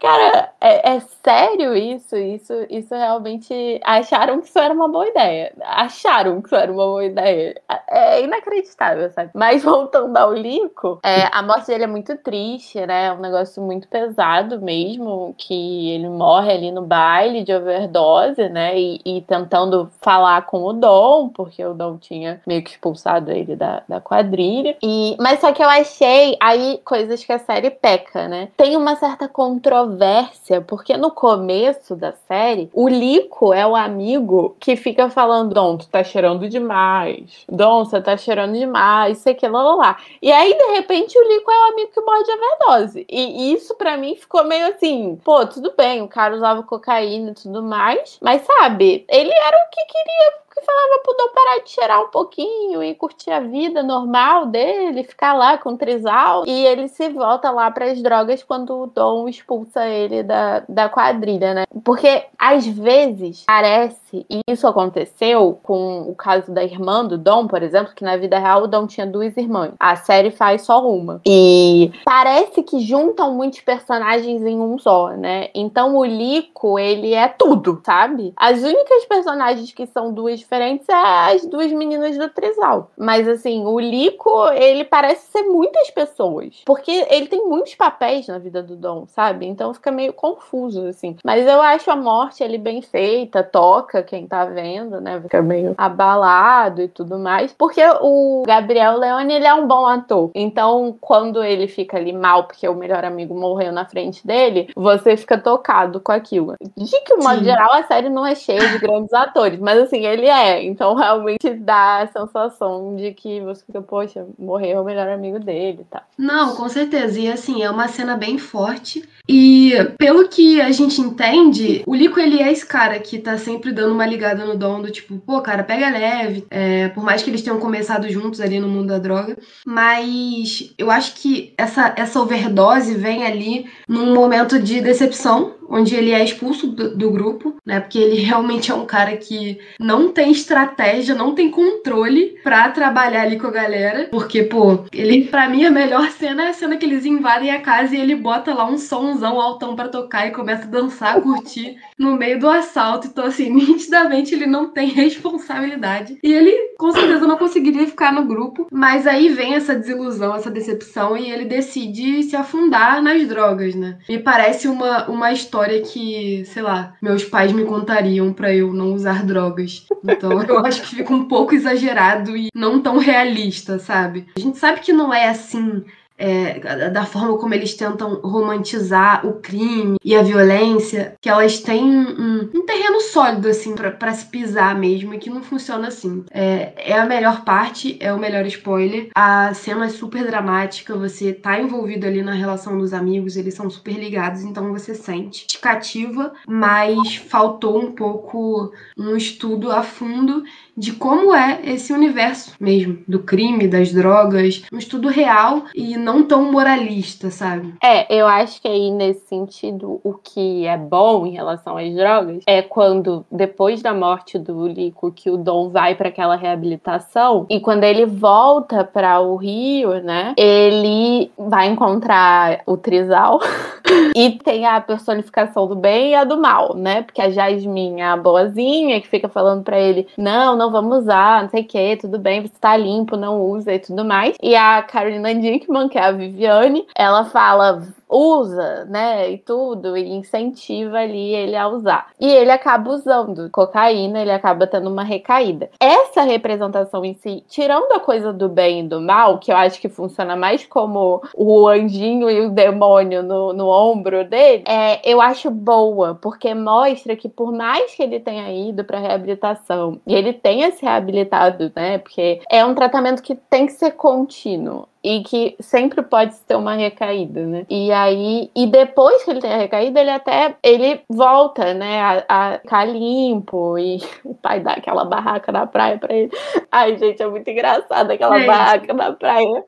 cara, é, é sério isso? Isso, isso realmente acharam que isso era uma boa ideia. Acharam que isso era uma boa ideia. É inacreditável, sabe? Mas [LAUGHS] voltando ao Lico, é, a morte dele é muito triste, né? É um negócio muito pesado mesmo, que ele morre ali no baile de overdose, né? E, e tentando falar com o Dom, porque o Dom tinha meio que expulsado ele da, da quadrilha. E, mas só que eu achei aí coisas que a série peca, né? Tem uma certa controvérsia, porque no começo da série, o Lico é o amigo que fica falando: Dom, tu tá cheirando demais. Dom, você tá cheirando demais, isso aqui, lá, lá, lá. E aí, de repente, o Lico é o amigo que morre de overdose. E isso, pra mim, ficou meio assim: pô, tudo bem, o cara usava cocaína e tudo mais, mas sabe, ele era o que queria que falava pro Dom parar de cheirar um pouquinho e curtir a vida normal dele, ficar lá com o trisal. E ele se volta lá pras drogas quando o Dom expulsa ele da, da quadrilha, né? Porque às vezes parece, e isso aconteceu com o caso da irmã do Dom, por exemplo, que na vida real o Dom tinha duas irmãs. A série faz só uma. E parece que juntam muitos personagens em um só, né? Então o Lico, ele é tudo, sabe? As únicas personagens que são duas diferentes é as duas meninas do Trisal. Mas assim, o Lico, ele parece ser muitas pessoas. Porque ele tem muitos papéis na vida do Dom, sabe? Então fica meio confuso, assim. Mas eu acho a morte ali bem feita, toca quem tá vendo, né? Fica meio abalado e tudo mais. Porque o Gabriel Leone, ele é um bom ator. Então, quando ele fica ali mal porque o melhor amigo morreu na frente dele, você fica tocado com aquilo. De que, modo Sim. geral, a série não é cheia de grandes atores. Mas assim, ele é, então [LAUGHS] realmente dá a sensação de que você fica, poxa, morreu o melhor amigo dele tá. tal. Não, com certeza. E assim, é uma cena bem forte. E pelo que a gente entende, o Lico ele é esse cara que tá sempre dando uma ligada no Dom do tipo, pô, cara, pega leve. É, por mais que eles tenham começado juntos ali no mundo da droga. Mas eu acho que essa, essa overdose vem ali num momento de decepção, onde ele é expulso do, do, grupo, né? Porque ele realmente é um cara que não tem estratégia, não tem controle para trabalhar ali com a galera. Porque, pô, ele, para mim, a melhor cena é a cena que eles invadem a casa e ele bota lá um somzão altão para tocar e começa a dançar, curtir no meio do assalto. Então, assim, [LAUGHS] nitidamente ele não tem responsabilidade. E ele, com certeza, não conseguiria ficar no grupo. Mas aí vem essa desilusão, essa decepção, e ele decide se afundar nas drogas, né? Me parece uma, uma história que, sei lá, meus pais me contariam para eu não usar drogas. Então [LAUGHS] eu acho que fica um pouco exagerado e não tão realista, sabe? A gente sabe que não é assim é, da forma como eles tentam romantizar o crime e a violência, que elas têm um, um terreno sólido, assim, para se pisar mesmo, e que não funciona assim. É, é, a melhor parte, é o melhor spoiler. A cena é super dramática, você tá envolvido ali na relação dos amigos, eles são super ligados, então você sente. Te cativa, mas faltou um pouco um estudo a fundo de como é esse universo mesmo, do crime, das drogas, um estudo real e não tão moralista, sabe? É, eu acho que aí nesse sentido o que é bom em relação às drogas é quando depois da morte do Lico que o Dom vai para aquela reabilitação e quando ele volta para o Rio, né? Ele vai encontrar o Trisal [LAUGHS] e tem a personificação do bem e a do mal, né? Porque a Jasmine é a boazinha que fica falando para ele: "Não, não não vamos usar, não sei o que, tudo bem, você tá limpo, não usa e tudo mais. E a Carolina Dickman, que é a Viviane, ela fala: usa, né, e tudo, e incentiva ali ele a usar. E ele acaba usando cocaína, ele acaba tendo uma recaída. Essa representação em si, tirando a coisa do bem e do mal, que eu acho que funciona mais como o anjinho e o demônio no, no ombro dele, é, eu acho boa, porque mostra que por mais que ele tenha ido para reabilitação e ele tenha se reabilitado, né, porque é um tratamento que tem que ser contínuo e que sempre pode ter uma recaída, né? E aí, e depois que ele tem a recaída, ele até ele volta, né, a, a ficar limpo e [LAUGHS] o pai dá aquela barraca na praia para ele. Ai, gente, é muito engraçado aquela gente. barraca na praia.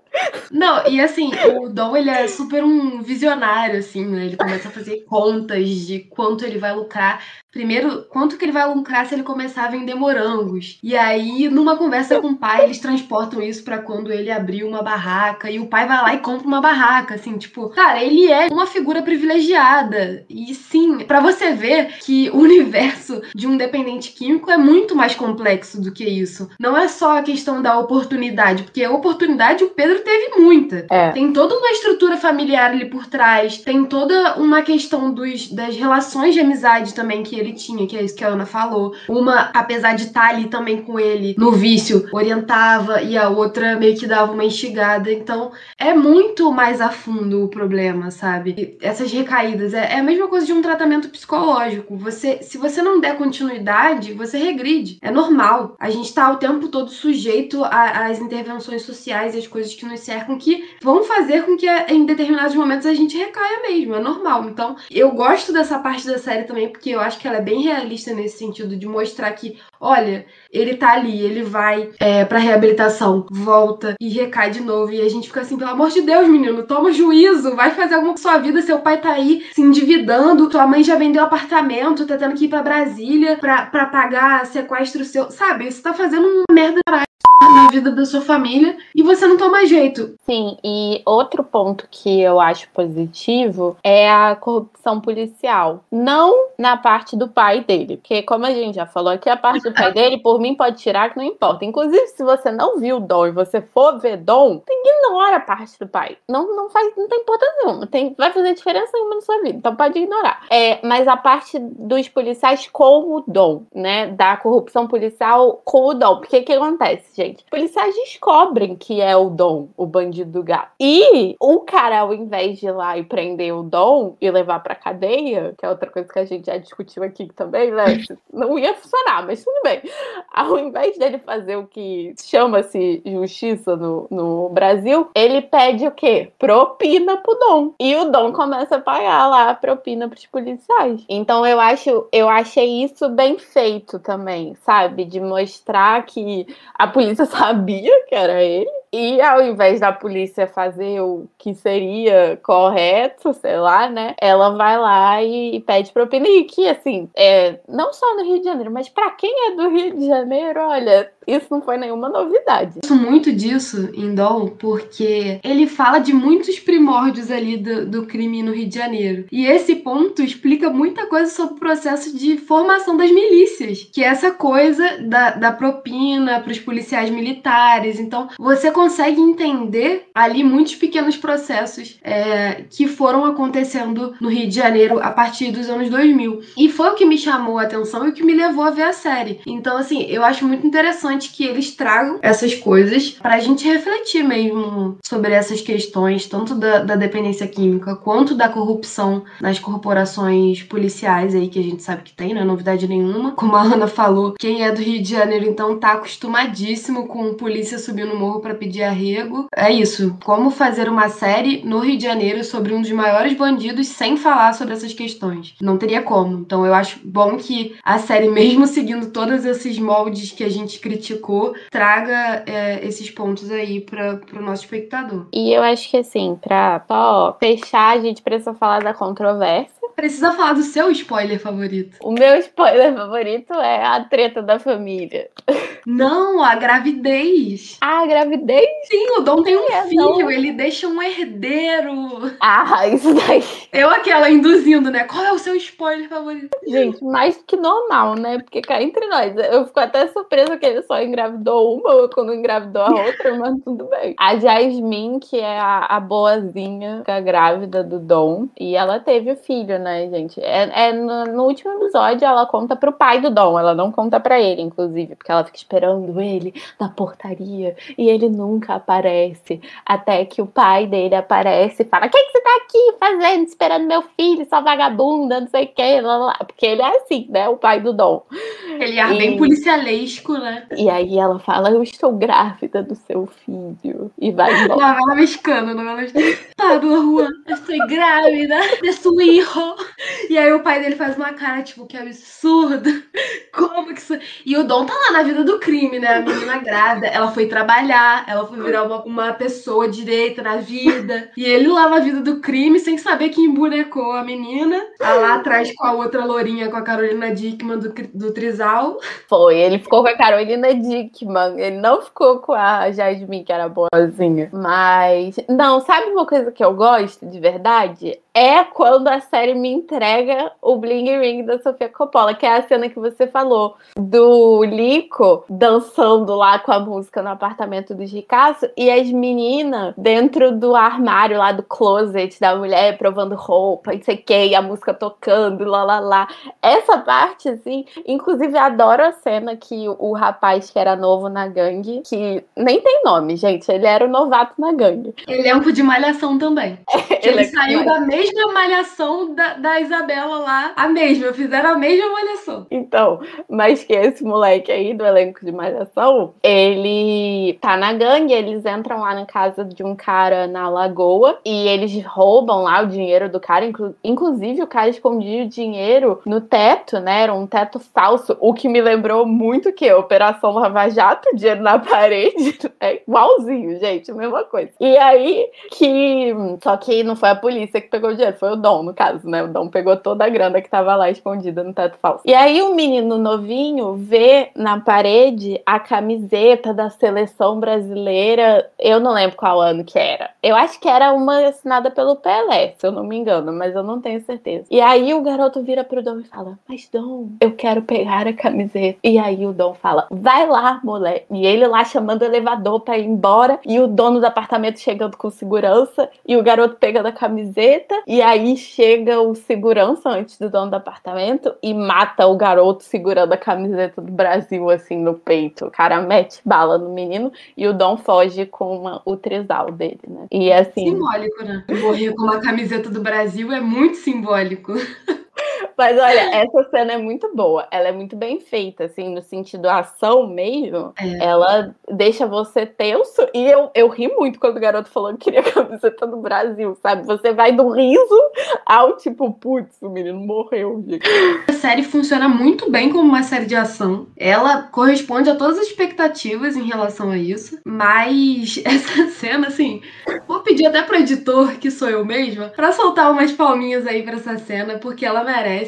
Não, e assim, o Dom ele é super um visionário, assim, né? Ele começa a fazer contas de quanto ele vai lucrar. Primeiro, quanto que ele vai lucrar se ele começar a vender morangos. E aí, numa conversa com o pai, eles transportam isso para quando ele abrir uma barraca. E o pai vai lá e compra uma barraca, assim, tipo, cara, ele é uma figura privilegiada. E sim, para você ver que o universo de um dependente químico é muito mais complexo do que isso. Não é só a questão da oportunidade, porque a oportunidade o Pedro teve muita. É. Tem toda uma estrutura familiar ali por trás, tem toda uma questão dos, das relações de amizade também que ele tinha, que é isso que a Ana falou. Uma, apesar de estar tá ali também com ele no vício, orientava e a outra meio que dava uma instigada. Então, é muito mais a fundo o problema, sabe? E essas recaídas é, é a mesma coisa de um tratamento psicológico. Você, se você não der continuidade, você regride. É normal. A gente tá o tempo todo sujeito às intervenções sociais e às coisas que nos cercam que vão fazer com que em determinados momentos a gente recaia mesmo, é normal. Então, eu gosto dessa parte da série também, porque eu acho que ela é bem realista nesse sentido de mostrar que, olha, ele tá ali, ele vai é, pra reabilitação, volta e recai de novo. E a gente fica assim, pelo amor de Deus, menino, toma juízo, vai fazer alguma com sua vida. Seu pai tá aí se endividando, tua mãe já vendeu apartamento, tá tendo que ir pra Brasília pra, pra pagar sequestro seu. Sabe, você tá fazendo uma merda na vida da sua família e você não toma jeito. Sim, e outro ponto que eu acho positivo é a corrupção policial. Não na parte do pai dele, porque como a gente já falou aqui, a parte do pai dele, por mim, pode tirar que não importa. Inclusive, se você não viu Dom e você for ver Dom, ignora a parte do pai. Não, não faz, não tem importância nenhuma. Tem, vai fazer diferença nenhuma na sua vida. Então pode ignorar. É, mas a parte dos policiais com o Dom, né? Da corrupção policial com o Dom. Porque o que acontece, gente? Policiais descobrem que é o Dom, o bandido do gato. E o cara, ao invés de ir lá e prender o Dom e levar pra cadeia, que é outra coisa que a gente já discutiu aqui também, né? [LAUGHS] Não ia funcionar, mas tudo bem. Ao invés dele fazer o que chama-se justiça no, no Brasil, ele pede o quê? Propina pro Dom. E o Dom começa a pagar lá a propina pros policiais. Então eu acho, eu achei isso bem feito também, sabe? De mostrar que a polícia sabia que era ele. E ao invés da polícia fazer o que seria correto, sei lá, né? Ela vai lá e pede propina. E que, assim, é, não só no Rio de Janeiro, mas para quem é do Rio de Janeiro, olha, isso não foi nenhuma novidade. Eu gosto muito disso em Dom, porque ele fala de muitos primórdios ali do, do crime no Rio de Janeiro. E esse ponto explica muita coisa sobre o processo de formação das milícias, que é essa coisa da, da propina para os policiais militares. Então, você consegue entender ali muitos pequenos processos é, que foram acontecendo no Rio de Janeiro a partir dos anos 2000. E foi o que me chamou a atenção e o que me levou a ver a série. Então, assim, eu acho muito interessante que eles tragam essas coisas pra gente refletir mesmo sobre essas questões, tanto da, da dependência química quanto da corrupção nas corporações policiais aí, que a gente sabe que tem, não é novidade nenhuma. Como a Ana falou, quem é do Rio de Janeiro, então, tá acostumadíssimo com polícia subindo no morro para pedir de arrego. É isso. Como fazer uma série no Rio de Janeiro sobre um dos maiores bandidos sem falar sobre essas questões. Não teria como. Então eu acho bom que a série, [LAUGHS] mesmo seguindo todos esses moldes que a gente criticou, traga é, esses pontos aí para o nosso espectador. E eu acho que assim, pra só fechar, a gente precisa falar da controvérsia precisa falar do seu spoiler favorito. O meu spoiler favorito é a treta da família. Não, a gravidez. Ah, a gravidez? Sim, o Dom tem um é, filho, não. ele deixa um herdeiro. Ah, [LAUGHS] isso daí. Eu aquela induzindo, né? Qual é o seu spoiler favorito? Gente, mais que normal, né? Porque cá entre nós, eu fico até surpresa que ele só engravidou uma ou quando engravidou a outra, mas tudo bem. A Jasmine, que é a, a boazinha, a grávida do Dom, e ela teve o filho, né? gente? É, é no, no, último episódio ela conta pro pai do Dom, ela não conta para ele, inclusive, porque ela fica esperando ele na portaria e ele nunca aparece. Até que o pai dele aparece e fala: O que, que você tá aqui fazendo, esperando meu filho, sua vagabunda, não sei o que, lá, lá. porque ele é assim, né? O pai do Dom. Ele é e... bem policialesco, né? E aí ela fala: Eu estou grávida do seu filho. E vai [LAUGHS] embora. Novela mexicana, novela mexicana. Pablo Juan, estou grávida de seu hijo. E aí o pai dele faz uma cara, tipo, que absurdo. Como que isso. E o Dom tá lá na vida do crime, né? A menina grávida, ela foi trabalhar, ela foi virar uma, uma pessoa direita na vida. E ele lá na vida do crime, sem saber que embonecou a menina. Tá lá atrás com a outra lourinha, com a Carolina Dickman do, do Trisal. Foi, ele ficou com a Carolina Dickman. Ele não ficou com a Jasmine, que era boazinha. Mas. Não, sabe uma coisa que eu gosto de verdade? É quando a série me entrega o Bling Ring da Sofia Coppola, que é a cena que você falou do Lico dançando lá com a música no apartamento do Ricasso e as meninas dentro do armário lá do closet da mulher provando roupa, e sei o que, e a música tocando, lá lá lá. Essa parte, assim, inclusive adoro a cena que o, rapaz que era novo na gangue, que nem tem nome, gente, ele era o novato na gangue. Elenco de malhação também. [LAUGHS] É, ele saiu da mesma malhação da, da Isabela lá, a mesma, fizeram a mesma malhação. Então, mas que esse moleque aí do elenco de malhação, ele tá na gangue, eles entram lá na casa de um cara na lagoa e eles roubam lá o dinheiro do cara, inclu inclusive o cara escondia o dinheiro no teto, né? Era um teto falso, o que me lembrou muito que Operação Lava Jato, dinheiro na [LAUGHS] parede, é igualzinho, gente, mesma coisa. E aí que só que não foi a polícia que pegou o dinheiro, foi o Dom, no caso, né? O Dom pegou toda a grana que tava lá escondida no teto falso. E aí o menino novinho vê na parede a camiseta da seleção brasileira. Eu não lembro qual ano que era. Eu acho que era uma assinada pelo Pelé, se eu não me engano, mas eu não tenho certeza. E aí o garoto vira pro Dom e fala: Mas Dom, eu quero pegar a camiseta. E aí o Dom fala: Vai lá, moleque. E ele lá chamando o elevador pra ir embora. E o dono do apartamento chegando com segurança. E o garoto pegando entrega da e aí chega o segurança antes do dono do apartamento e mata o garoto segurando a camiseta do Brasil assim no peito. O cara mete bala no menino e o Dom foge com uma, o trisal dele, né? E assim. Simbólico, né? Morrer com uma camiseta do Brasil é muito simbólico. [LAUGHS] Mas olha, essa cena é muito boa. Ela é muito bem feita, assim, no sentido ação mesmo. É. Ela deixa você tenso. E eu, eu ri muito quando o garoto falou que queria [LAUGHS] a camiseta do Brasil, sabe? Você vai do riso ao tipo, putz, o menino morreu. gente. A série funciona muito bem como uma série de ação. Ela corresponde a todas as expectativas em relação a isso. Mas [LAUGHS] essa cena, assim, vou pedir até pro editor, que sou eu mesma, pra soltar umas palminhas aí pra essa cena, porque ela merece.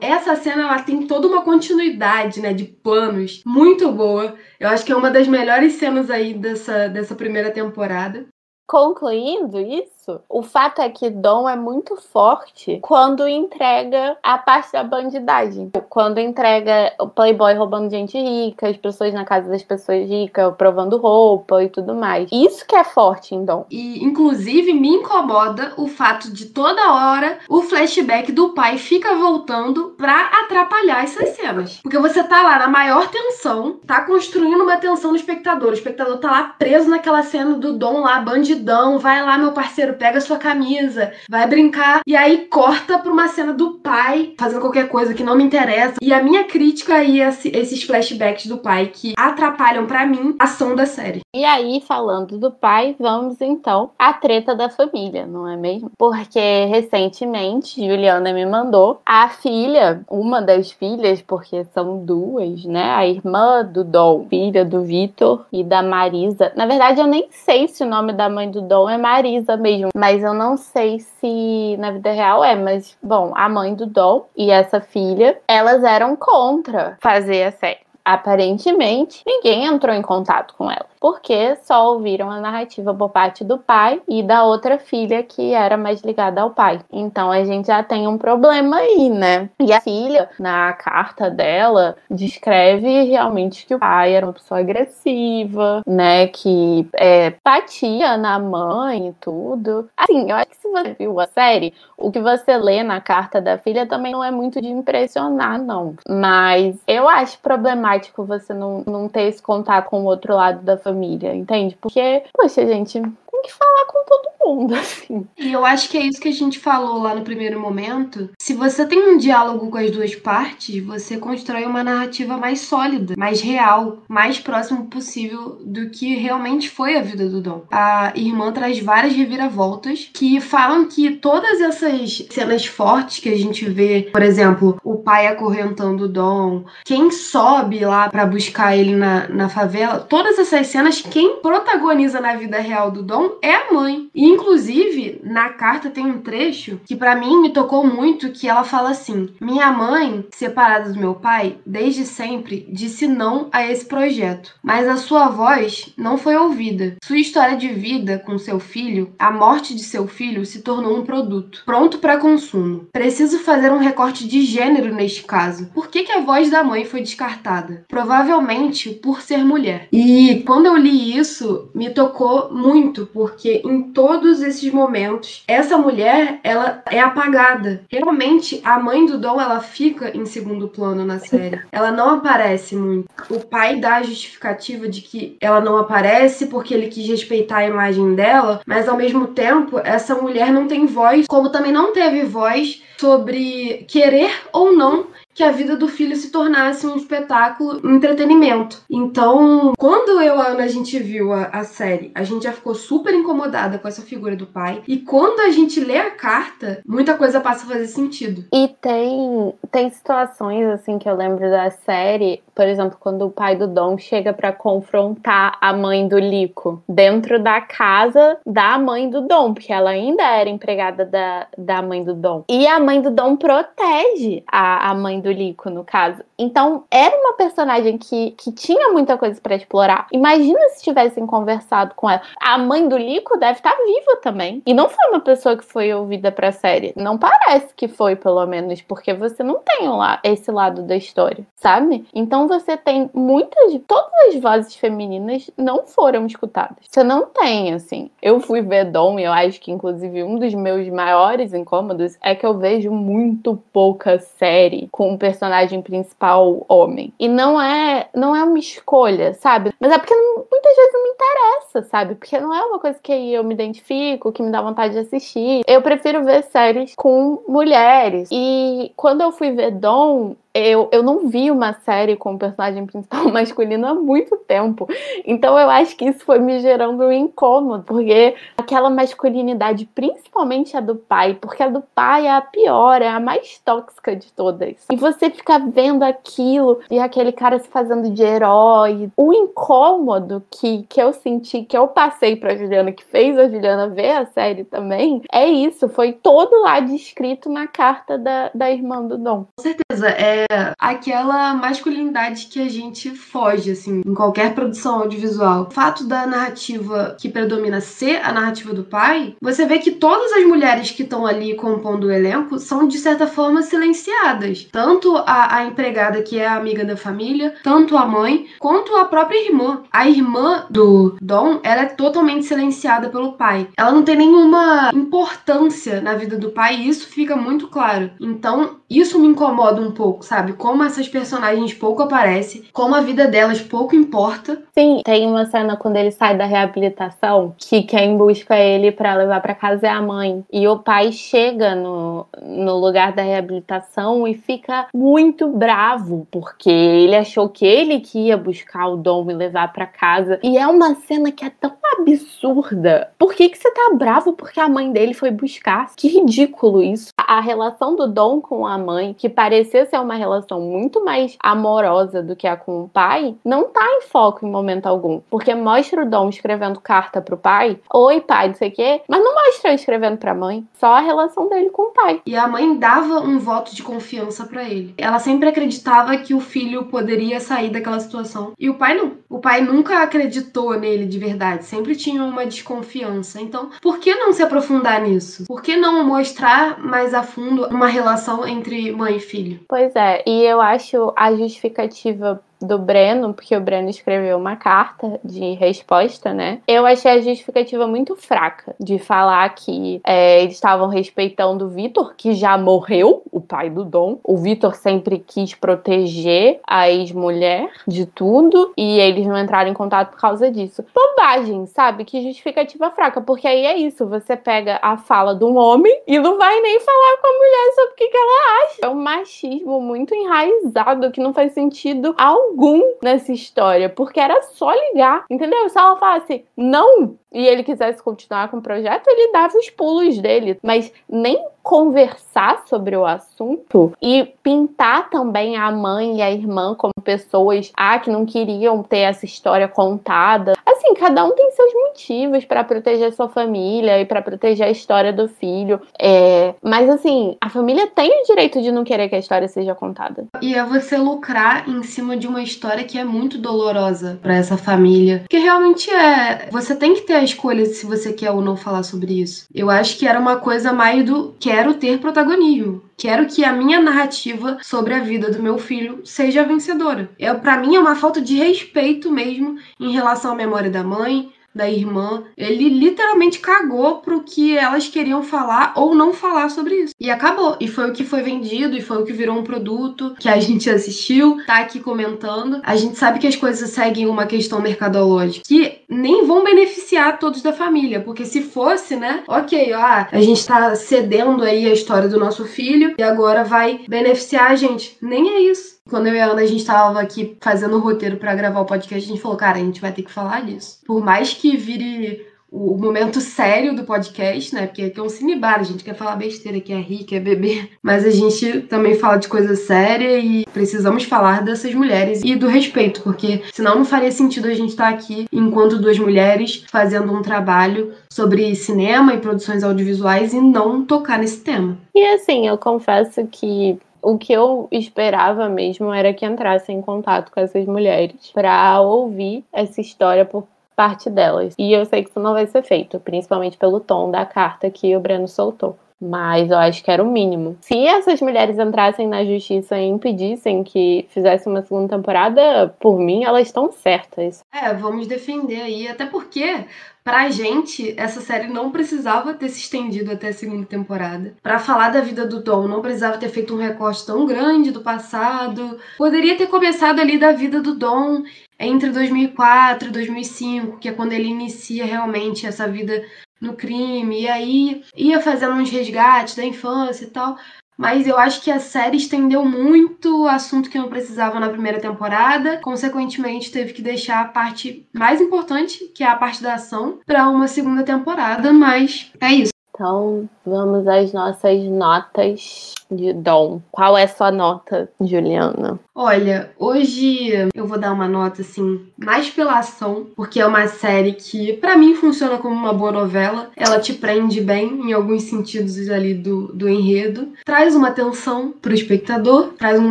Essa cena ela tem toda uma continuidade, né, de planos muito boa. Eu acho que é uma das melhores cenas aí dessa, dessa primeira temporada. Concluindo isso, o fato é que Dom é muito forte quando entrega a parte da bandidagem. Quando entrega o playboy roubando gente rica, as pessoas na casa das pessoas ricas, provando roupa e tudo mais. Isso que é forte em Dom. E, inclusive, me incomoda o fato de toda hora o flashback do pai fica voltando pra atrapalhar essas cenas. Porque você tá lá na maior tensão, tá construindo uma tensão no espectador. O espectador tá lá preso naquela cena do Dom lá, bandidão. Vai lá, meu parceiro, pega sua camisa, vai brincar. E aí corta pra uma cena do pai fazendo qualquer coisa que não me interessa. E a minha crítica aí é esse- esses flashbacks do pai que atrapalham pra mim a ação da série. E aí, falando do pai, vamos então à treta da família, não é mesmo? Porque recentemente, Juliana me mandou a filha, uma das filhas, porque são duas, né? A irmã do Dom, filha do Vitor e da Marisa. Na verdade, eu nem sei se o nome da mãe do Dom é Marisa mesmo, mas eu não sei se na vida real é. Mas, bom, a mãe do Dom e essa filha, elas eram contra fazer a série. Aparentemente, ninguém entrou em contato com ela, porque só ouviram a narrativa por parte do pai e da outra filha que era mais ligada ao pai. Então a gente já tem um problema aí, né? E a filha, na carta dela, descreve realmente que o pai era uma pessoa agressiva, né? Que é, batia na mãe e tudo. Assim, eu acho que se você viu a série, o que você lê na carta da filha também não é muito de impressionar, não. Mas eu acho problemático você não, não ter esse contato com o outro lado da família, entende? Porque, poxa, gente, tem que falar com todo mundo, [LAUGHS] assim. E eu acho que é isso que a gente falou lá no primeiro momento. Se você tem um diálogo com as duas partes, você constrói uma narrativa mais sólida, mais real, mais próximo possível do que realmente foi a vida do Dom. A irmã traz várias reviravoltas que falam que todas essas cenas fortes que a gente vê, por exemplo, o pai acorrentando o Dom, quem sobe lá pra buscar ele na, na favela, todas essas cenas, quem protagoniza na vida real do Dom é a mãe. E inclusive, na carta tem um trecho que pra mim me tocou muito, que ela fala assim: "Minha mãe, separada do meu pai, desde sempre disse não a esse projeto, mas a sua voz não foi ouvida. Sua história de vida com seu filho, a morte de seu filho se tornou um produto pronto para consumo. Preciso fazer um recorte de gênero neste caso. Por que, que a voz da mãe foi descartada? Provavelmente por ser mulher. E quando eu li isso, me tocou muito, porque em todos esses momentos, essa mulher, ela é apagada. Realmente, a mãe do Dom, ela fica em segundo plano na série. Ela não aparece muito. O pai dá a justificativa de que ela não aparece porque ele quis respeitar a imagem dela, mas ao mesmo tempo, essa mulher não tem voz, como também não teve voz sobre querer ou não que a vida do filho se tornasse um espetáculo, um entretenimento. Então, quando eu e a Ana a gente viu a, a série, a gente já ficou super incomodada com essa figura do pai. E quando a gente lê a carta, muita coisa passa a fazer sentido. E tem, tem situações assim que eu lembro da série, por exemplo, quando o pai do Dom chega pra confrontar a mãe do Lico dentro da casa da mãe do Dom, porque ela ainda era empregada da, da mãe do Dom. E a mãe do Dom protege a, a mãe do do Lico, no caso. Então, era uma personagem que, que tinha muita coisa para explorar. Imagina se tivessem conversado com ela. A mãe do Lico deve estar tá viva também. E não foi uma pessoa que foi ouvida pra série. Não parece que foi, pelo menos, porque você não tem lá esse lado da história, sabe? Então você tem muitas. Todas as vozes femininas não foram escutadas. Você não tem, assim. Eu fui ver Dom e eu acho que, inclusive, um dos meus maiores incômodos é que eu vejo muito pouca série com personagem principal homem. E não é, não é uma escolha, sabe? Mas é porque não, muitas vezes não me interessa, sabe? Porque não é uma coisa que eu me identifico, que me dá vontade de assistir. Eu prefiro ver séries com mulheres. E quando eu fui ver Dom, eu, eu não vi uma série com um personagem principal [LAUGHS] masculino há muito tempo. Então eu acho que isso foi me gerando um incômodo, porque aquela masculinidade, principalmente a do pai, porque a do pai é a pior, é a mais tóxica de todas. E você fica vendo aquilo e aquele cara se fazendo de herói. O incômodo que, que eu senti, que eu passei pra Juliana, que fez a Juliana ver a série também, é isso. Foi todo lá descrito na carta da, da irmã do Dom. Com certeza. É aquela masculinidade que a gente foge, assim, em qualquer produção audiovisual. O fato da narrativa que predomina ser a narrativa do pai, você vê que todas as mulheres que estão ali compondo o elenco são, de certa forma, silenciadas. Tanto a, a empregada, que é a amiga da família, tanto a mãe, quanto a própria irmã. A irmã do Dom, ela é totalmente silenciada pelo pai. Ela não tem nenhuma importância na vida do pai e isso fica muito claro. Então, isso me incomoda um pouco, sabe? Como essas personagens pouco aparecem, como a vida delas pouco importa. Sim, tem uma cena quando ele sai da reabilitação que quem busca ele para levar para casa é a mãe. E o pai chega no, no lugar da reabilitação e fica muito bravo, porque ele achou que ele que ia buscar o Dom e levar para casa. E é uma cena que é tão absurda. Por que, que você tá bravo porque a mãe dele foi buscar? Que ridículo isso. A relação do Dom com a mãe, que parecia ser uma relação muito mais amorosa do que a com o pai, não tá em foco em momento algum. Porque mostra o Dom escrevendo carta pro pai, oi pai, não sei o quê, mas não mostra ele escrevendo pra mãe. Só a relação dele com o pai. E a mãe dava um voto de confiança para ele. Ela sempre acreditava que o filho poderia sair daquela situação. E o pai não. O pai nunca acreditou nele de verdade. Sempre tinha uma desconfiança. Então, por que não se aprofundar nisso? Por que não mostrar mais a fundo uma relação entre mãe e filho? Pois é, e eu acho a justificativa do Breno, porque o Breno escreveu uma carta de resposta, né? Eu achei a justificativa muito fraca de falar que é, eles estavam respeitando o Vitor, que já morreu, o pai do Dom. O Vitor sempre quis proteger a ex-mulher de tudo e eles não entraram em contato por causa disso. Bobagem, sabe? Que justificativa fraca, porque aí é isso, você pega a fala de um homem e não vai nem falar com a mulher sobre o que, que ela acha. É um machismo muito enraizado que não faz sentido algum algum nessa história, porque era só ligar, entendeu? Se ela falasse não e ele quisesse continuar com o projeto, ele dava os pulos dele, mas nem conversar sobre o assunto e pintar também a mãe e a irmã como pessoas ah, que não queriam ter essa história contada. Assim, cada um tem seus motivos para proteger sua família e para proteger a história do filho. É... Mas assim, a família tem o direito de não querer que a história seja contada. E é você lucrar em cima de uma história que é muito dolorosa para essa família. Que realmente é. Você tem que ter a escolha se você quer ou não falar sobre isso. Eu acho que era uma coisa mais do quero ter protagonismo. Quero que a minha narrativa sobre a vida do meu filho seja vencedora. É, para mim é uma falta de respeito mesmo em relação à memória da mãe, da irmã, ele literalmente cagou pro que elas queriam falar ou não falar sobre isso. E acabou. E foi o que foi vendido, e foi o que virou um produto que a gente assistiu, tá aqui comentando. A gente sabe que as coisas seguem uma questão mercadológica que nem vão beneficiar todos da família, porque se fosse, né? Ok, ó, a gente tá cedendo aí a história do nosso filho e agora vai beneficiar a gente. Nem é isso. Quando eu e a Ana a gente tava aqui fazendo o roteiro para gravar o podcast, a gente falou, cara, a gente vai ter que falar disso. Por mais que vire o momento sério do podcast, né? Porque aqui é um cinebar, a gente quer falar besteira, quer rir, quer beber. [LAUGHS] Mas a gente também fala de coisa séria e precisamos falar dessas mulheres e do respeito, porque senão não faria sentido a gente estar aqui enquanto duas mulheres fazendo um trabalho sobre cinema e produções audiovisuais e não tocar nesse tema. E assim, eu confesso que O que eu esperava mesmo era que entrasse em contato com essas mulheres para ouvir essa história por parte delas. E eu sei que isso não vai ser feito, principalmente pelo tom da carta que o Breno soltou. Mas eu acho que era o mínimo. Se essas mulheres entrassem na justiça e impedissem que fizesse uma segunda temporada, por mim, elas estão certas. É, vamos defender aí. Até porque, pra gente, essa série não precisava ter se estendido até a segunda temporada. Pra falar da vida do Dom, não precisava ter feito um recorte tão grande do passado. Poderia ter começado ali da vida do Dom entre 2004 e 2005, que é quando ele inicia realmente essa vida no crime, e aí ia fazendo uns resgates da infância e tal. Mas eu acho que a série estendeu muito o assunto que não precisava na primeira temporada. Consequentemente, teve que deixar a parte mais importante, que é a parte da ação, para uma segunda temporada. Mas é isso. Então, vamos às nossas notas de Dom. Qual é a sua nota, Juliana? Olha, hoje eu vou dar uma nota assim, mais pela ação, porque é uma série que para mim funciona como uma boa novela. Ela te prende bem em alguns sentidos ali do, do enredo, traz uma tensão pro espectador, traz um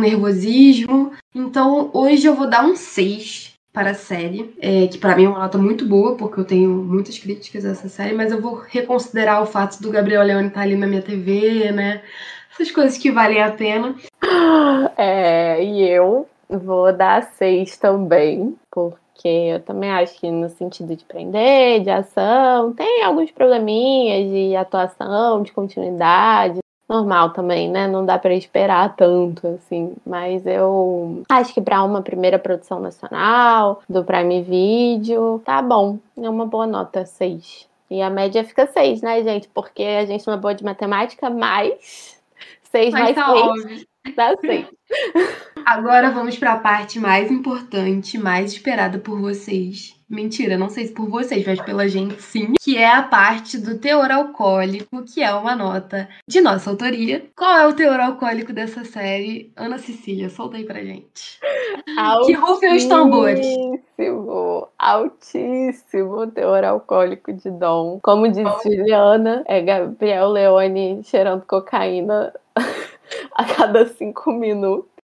nervosismo. Então, hoje eu vou dar um 6 para a série, é, que para mim é uma nota muito boa, porque eu tenho muitas críticas a essa série, mas eu vou reconsiderar o fato do Gabriel Leone estar tá ali na minha TV, né? Essas coisas que valem a pena. [GASPS] É, e eu vou dar seis também, porque eu também acho que no sentido de prender, de ação, tem alguns probleminhas de atuação, de continuidade, normal também, né? Não dá para esperar tanto assim, mas eu acho que para uma primeira produção nacional do Prime Video, tá bom. É uma boa nota, 6. E a média fica 6, né, gente? Porque a gente não é boa de matemática, mas 6 mais 6 tá dá 6. Agora vamos para a parte mais importante, mais esperada por vocês, Mentira, não sei se por vocês, mas pela gente sim. Que é a parte do teor alcoólico, que é uma nota de nossa autoria. Qual é o teor alcoólico dessa série? Ana Cecília, solta aí pra gente. Altíssimo, que rufem os tambores. Altíssimo, altíssimo teor alcoólico de Dom. Como diz Juliana, é Gabriel Leone cheirando cocaína [LAUGHS] a cada cinco minutos.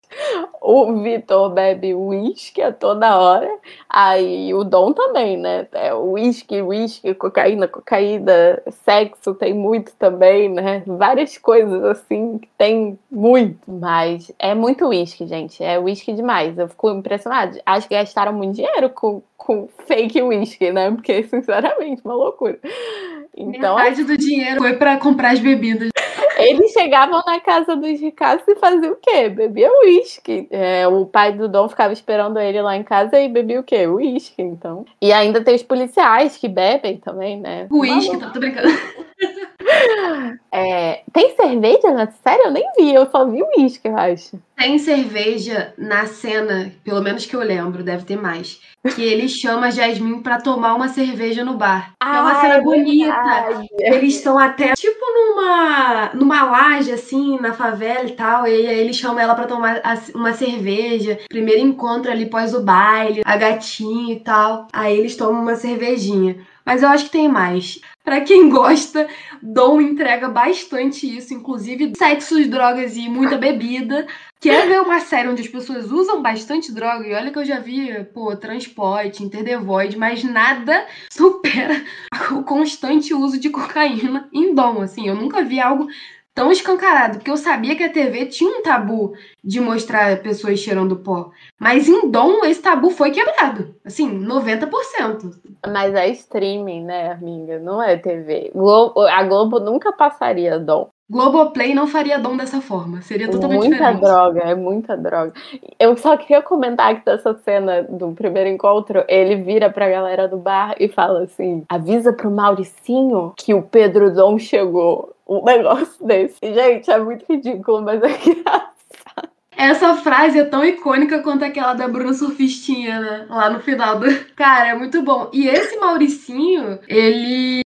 O Vitor bebe uísque a toda hora. Aí o Dom também, né? É uísque, uísque, cocaína, cocaína, sexo tem muito também, né? Várias coisas assim que tem muito. Mas é muito uísque, gente. É uísque demais. Eu fico impressionada. Acho que gastaram muito dinheiro com, com fake uísque, né? Porque, sinceramente, uma loucura. Então, Metade do dinheiro foi para comprar as bebidas. Eles chegavam na casa dos ricaços e faziam o quê? Bebia uísque. É, o pai do Dom ficava esperando ele lá em casa e bebia o quê? Uísque, então. E ainda tem os policiais que bebem também, né? Uísque, tô brincando. [LAUGHS] É, tem cerveja na série? Eu nem vi, eu só vi uísque, eu acho. Tem cerveja na cena, pelo menos que eu lembro, deve ter mais. Que ele [LAUGHS] chama Jasmine pra tomar uma cerveja no bar. Ah, é uma cena é bonita. Eles estão até, tipo, numa, numa laje, assim, na favela e tal. E aí ele chama ela pra tomar uma cerveja. Primeiro encontro ali pós o baile, a gatinha e tal. Aí eles tomam uma cervejinha. Mas eu acho que tem mais. Para quem [LAUGHS] gosta, Dom entrega bastante isso, inclusive sexo, drogas e muita bebida. Quer ver uma série onde as pessoas usam bastante droga? E olha que eu já vi, pô, transporte, interdevoid, mas nada supera [LAUGHS] o constante uso de cocaína em Dom. Assim, eu nunca vi algo tão escancarado, porque eu sabia que a TV tinha um tabu de mostrar pessoas cheirando pó. Mas em Dom, esse tabu foi quebrado. Assim, 90%. Mas é streaming, né, amiga? Não é TV. Globo, a Globo nunca passaria Dom. Globoplay não faria Dom dessa forma. Seria totalmente muita diferente. Muita droga, é muita droga. Eu só queria comentar que dessa cena do primeiro encontro, ele vira pra galera do bar e fala assim: avisa pro Mauricinho que o Pedro Dom chegou um negócio desse. Gente, é muito ridículo, mas é [LAUGHS] engraçado. Essa frase é tão icônica quanto aquela da Bruna Surfistinha, né? Lá no final do. [LAUGHS] Cara, é muito bom. E esse Mauricinho, ele.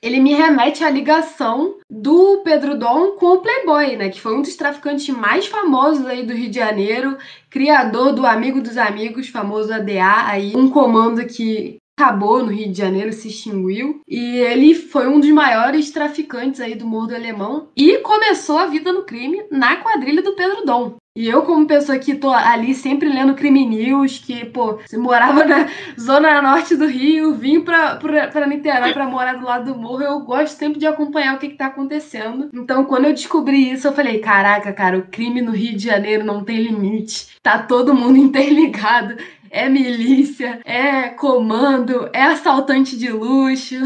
Ele me remete à ligação do Pedro Dom com o Playboy, né? Que foi um dos traficantes mais famosos aí do Rio de Janeiro, criador do Amigo dos Amigos, famoso ADA, aí um comando que acabou no Rio de Janeiro, se extinguiu. E ele foi um dos maiores traficantes aí do Morro do Alemão e começou a vida no crime na quadrilha do Pedro Dom. E eu, como pessoa que tô ali sempre lendo crime news, que, pô, você morava na zona norte do Rio, vim pra, pra, pra Niterói pra morar do lado do morro, eu gosto sempre de acompanhar o que, que tá acontecendo. Então, quando eu descobri isso, eu falei, caraca, cara, o crime no Rio de Janeiro não tem limite. Tá todo mundo [LAUGHS] interligado é milícia, é comando, é assaltante de luxo.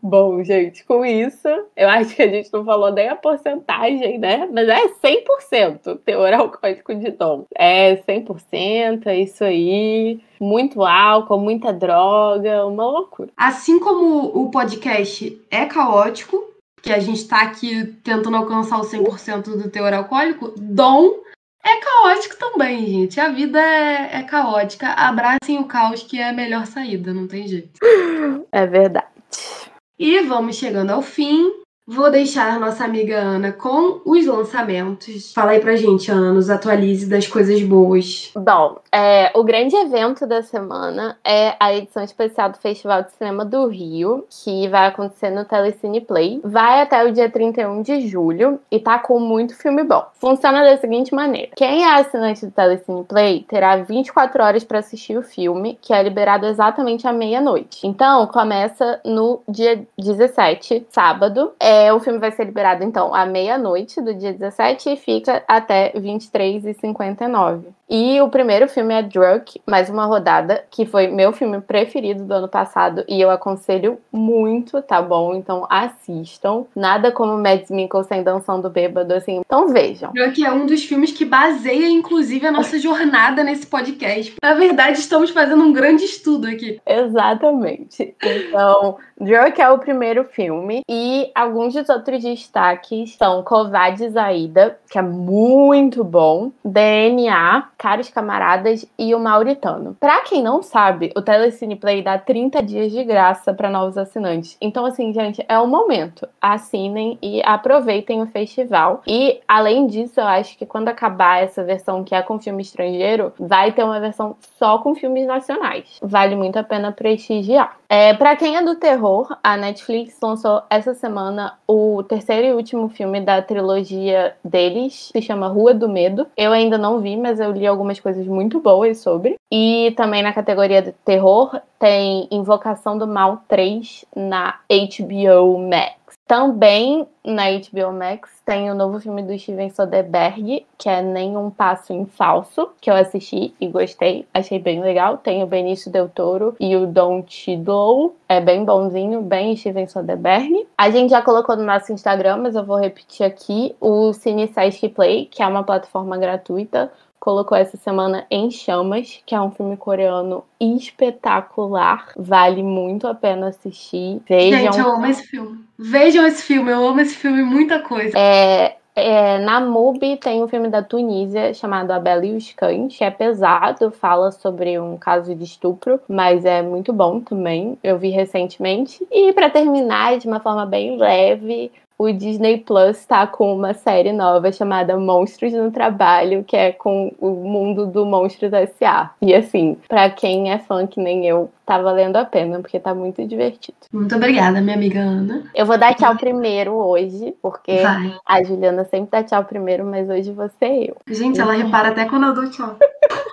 Bom, gente, com isso, eu acho que a gente não falou nem a porcentagem, né? Mas é 100% teor alcoólico de dom. É 100%, é isso aí. Muito álcool, muita droga, uma loucura. Assim como o podcast é caótico, que a gente tá aqui tentando alcançar o 100% do teor alcoólico, dom é caótico também, gente. A vida é, é caótica. Abracem o caos, que é a melhor saída, não tem jeito. É verdade. E vamos chegando ao fim. Vou deixar nossa amiga Ana com os lançamentos. Fala aí pra gente, Ana, nos atualize das coisas boas. Bom, é, o grande evento da semana é a edição especial do Festival de Cinema do Rio, que vai acontecer no Telecine Play. Vai até o dia 31 de julho e tá com muito filme bom. Funciona da seguinte maneira: quem é assinante do Telecine Play terá 24 horas para assistir o filme, que é liberado exatamente à meia-noite. Então, começa no dia 17, sábado. É, é, o filme vai ser liberado, então, à meia-noite do dia 17 e fica até 23h59. E o primeiro filme é Drunk, mais uma rodada, que foi meu filme preferido do ano passado e eu aconselho muito, tá bom? Então assistam. Nada como Mads Mikkelsen dançando bêbado, assim. Então vejam. Drunk é um dos filmes que baseia, inclusive, a nossa jornada nesse podcast. Na verdade, estamos fazendo um grande estudo aqui. Exatamente. Então, Drunk é o primeiro filme e alguns dos outros destaques são Covades Aida, que é muito bom, DNA, Caros Camaradas e o Mauritano. Pra quem não sabe, o Telecine Play dá 30 dias de graça para novos assinantes. Então, assim, gente, é o momento. Assinem e aproveitem o festival. E, além disso, eu acho que quando acabar essa versão que é com filme estrangeiro, vai ter uma versão só com filmes nacionais. Vale muito a pena prestigiar. É, para quem é do terror, a Netflix lançou essa semana o terceiro e último filme da trilogia deles, se chama Rua do Medo. Eu ainda não vi, mas eu li algumas coisas muito boas sobre. E também na categoria de terror tem Invocação do Mal 3 na HBO Max. Também na HBO Max tem o novo filme do Steven Soderbergh, que é Nenhum Passo em Falso, que eu assisti e gostei, achei bem legal. Tem o Benício Del Toro e o Don Cheadle, é bem bonzinho, bem Steven Soderbergh. A gente já colocou no nosso Instagram, mas eu vou repetir aqui, o Cine Sesc Play, que é uma plataforma gratuita colocou essa semana Em Chamas, que é um filme coreano espetacular. Vale muito a pena assistir. Vejam. Gente, eu amo esse filme. Vejam esse filme, eu amo esse filme, muita coisa. É, é, na MUBI tem um filme da Tunísia chamado A Bela e os Cães, que é pesado, fala sobre um caso de estupro, mas é muito bom também. Eu vi recentemente. E para terminar, de uma forma bem leve, o Disney Plus está com uma série nova chamada Monstros no Trabalho, que é com o mundo do Monstros S.A. E assim, para quem é fã que nem eu, tá valendo a pena, porque tá muito divertido. Muito obrigada, minha amiga Ana. Eu vou dar tchau primeiro hoje, porque Vai. a Juliana sempre dá tchau primeiro, mas hoje você eu. Gente, ela repara até quando eu dou tchau. [LAUGHS]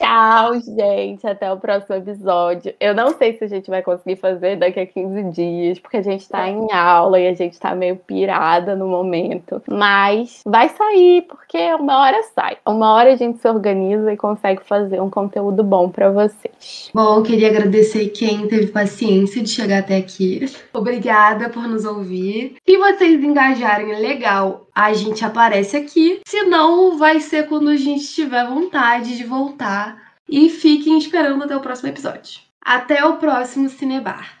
Tchau, gente. Até o próximo episódio. Eu não sei se a gente vai conseguir fazer daqui a 15 dias, porque a gente tá em aula e a gente tá meio pirada no momento. Mas vai sair, porque uma hora sai. Uma hora a gente se organiza e consegue fazer um conteúdo bom para vocês. Bom, queria agradecer quem teve paciência de chegar até aqui. Obrigada por nos ouvir. Se vocês engajarem legal, a gente aparece aqui. Se não, vai ser quando a gente tiver vontade de voltar. E fiquem esperando até o próximo episódio. Até o próximo Cinebar.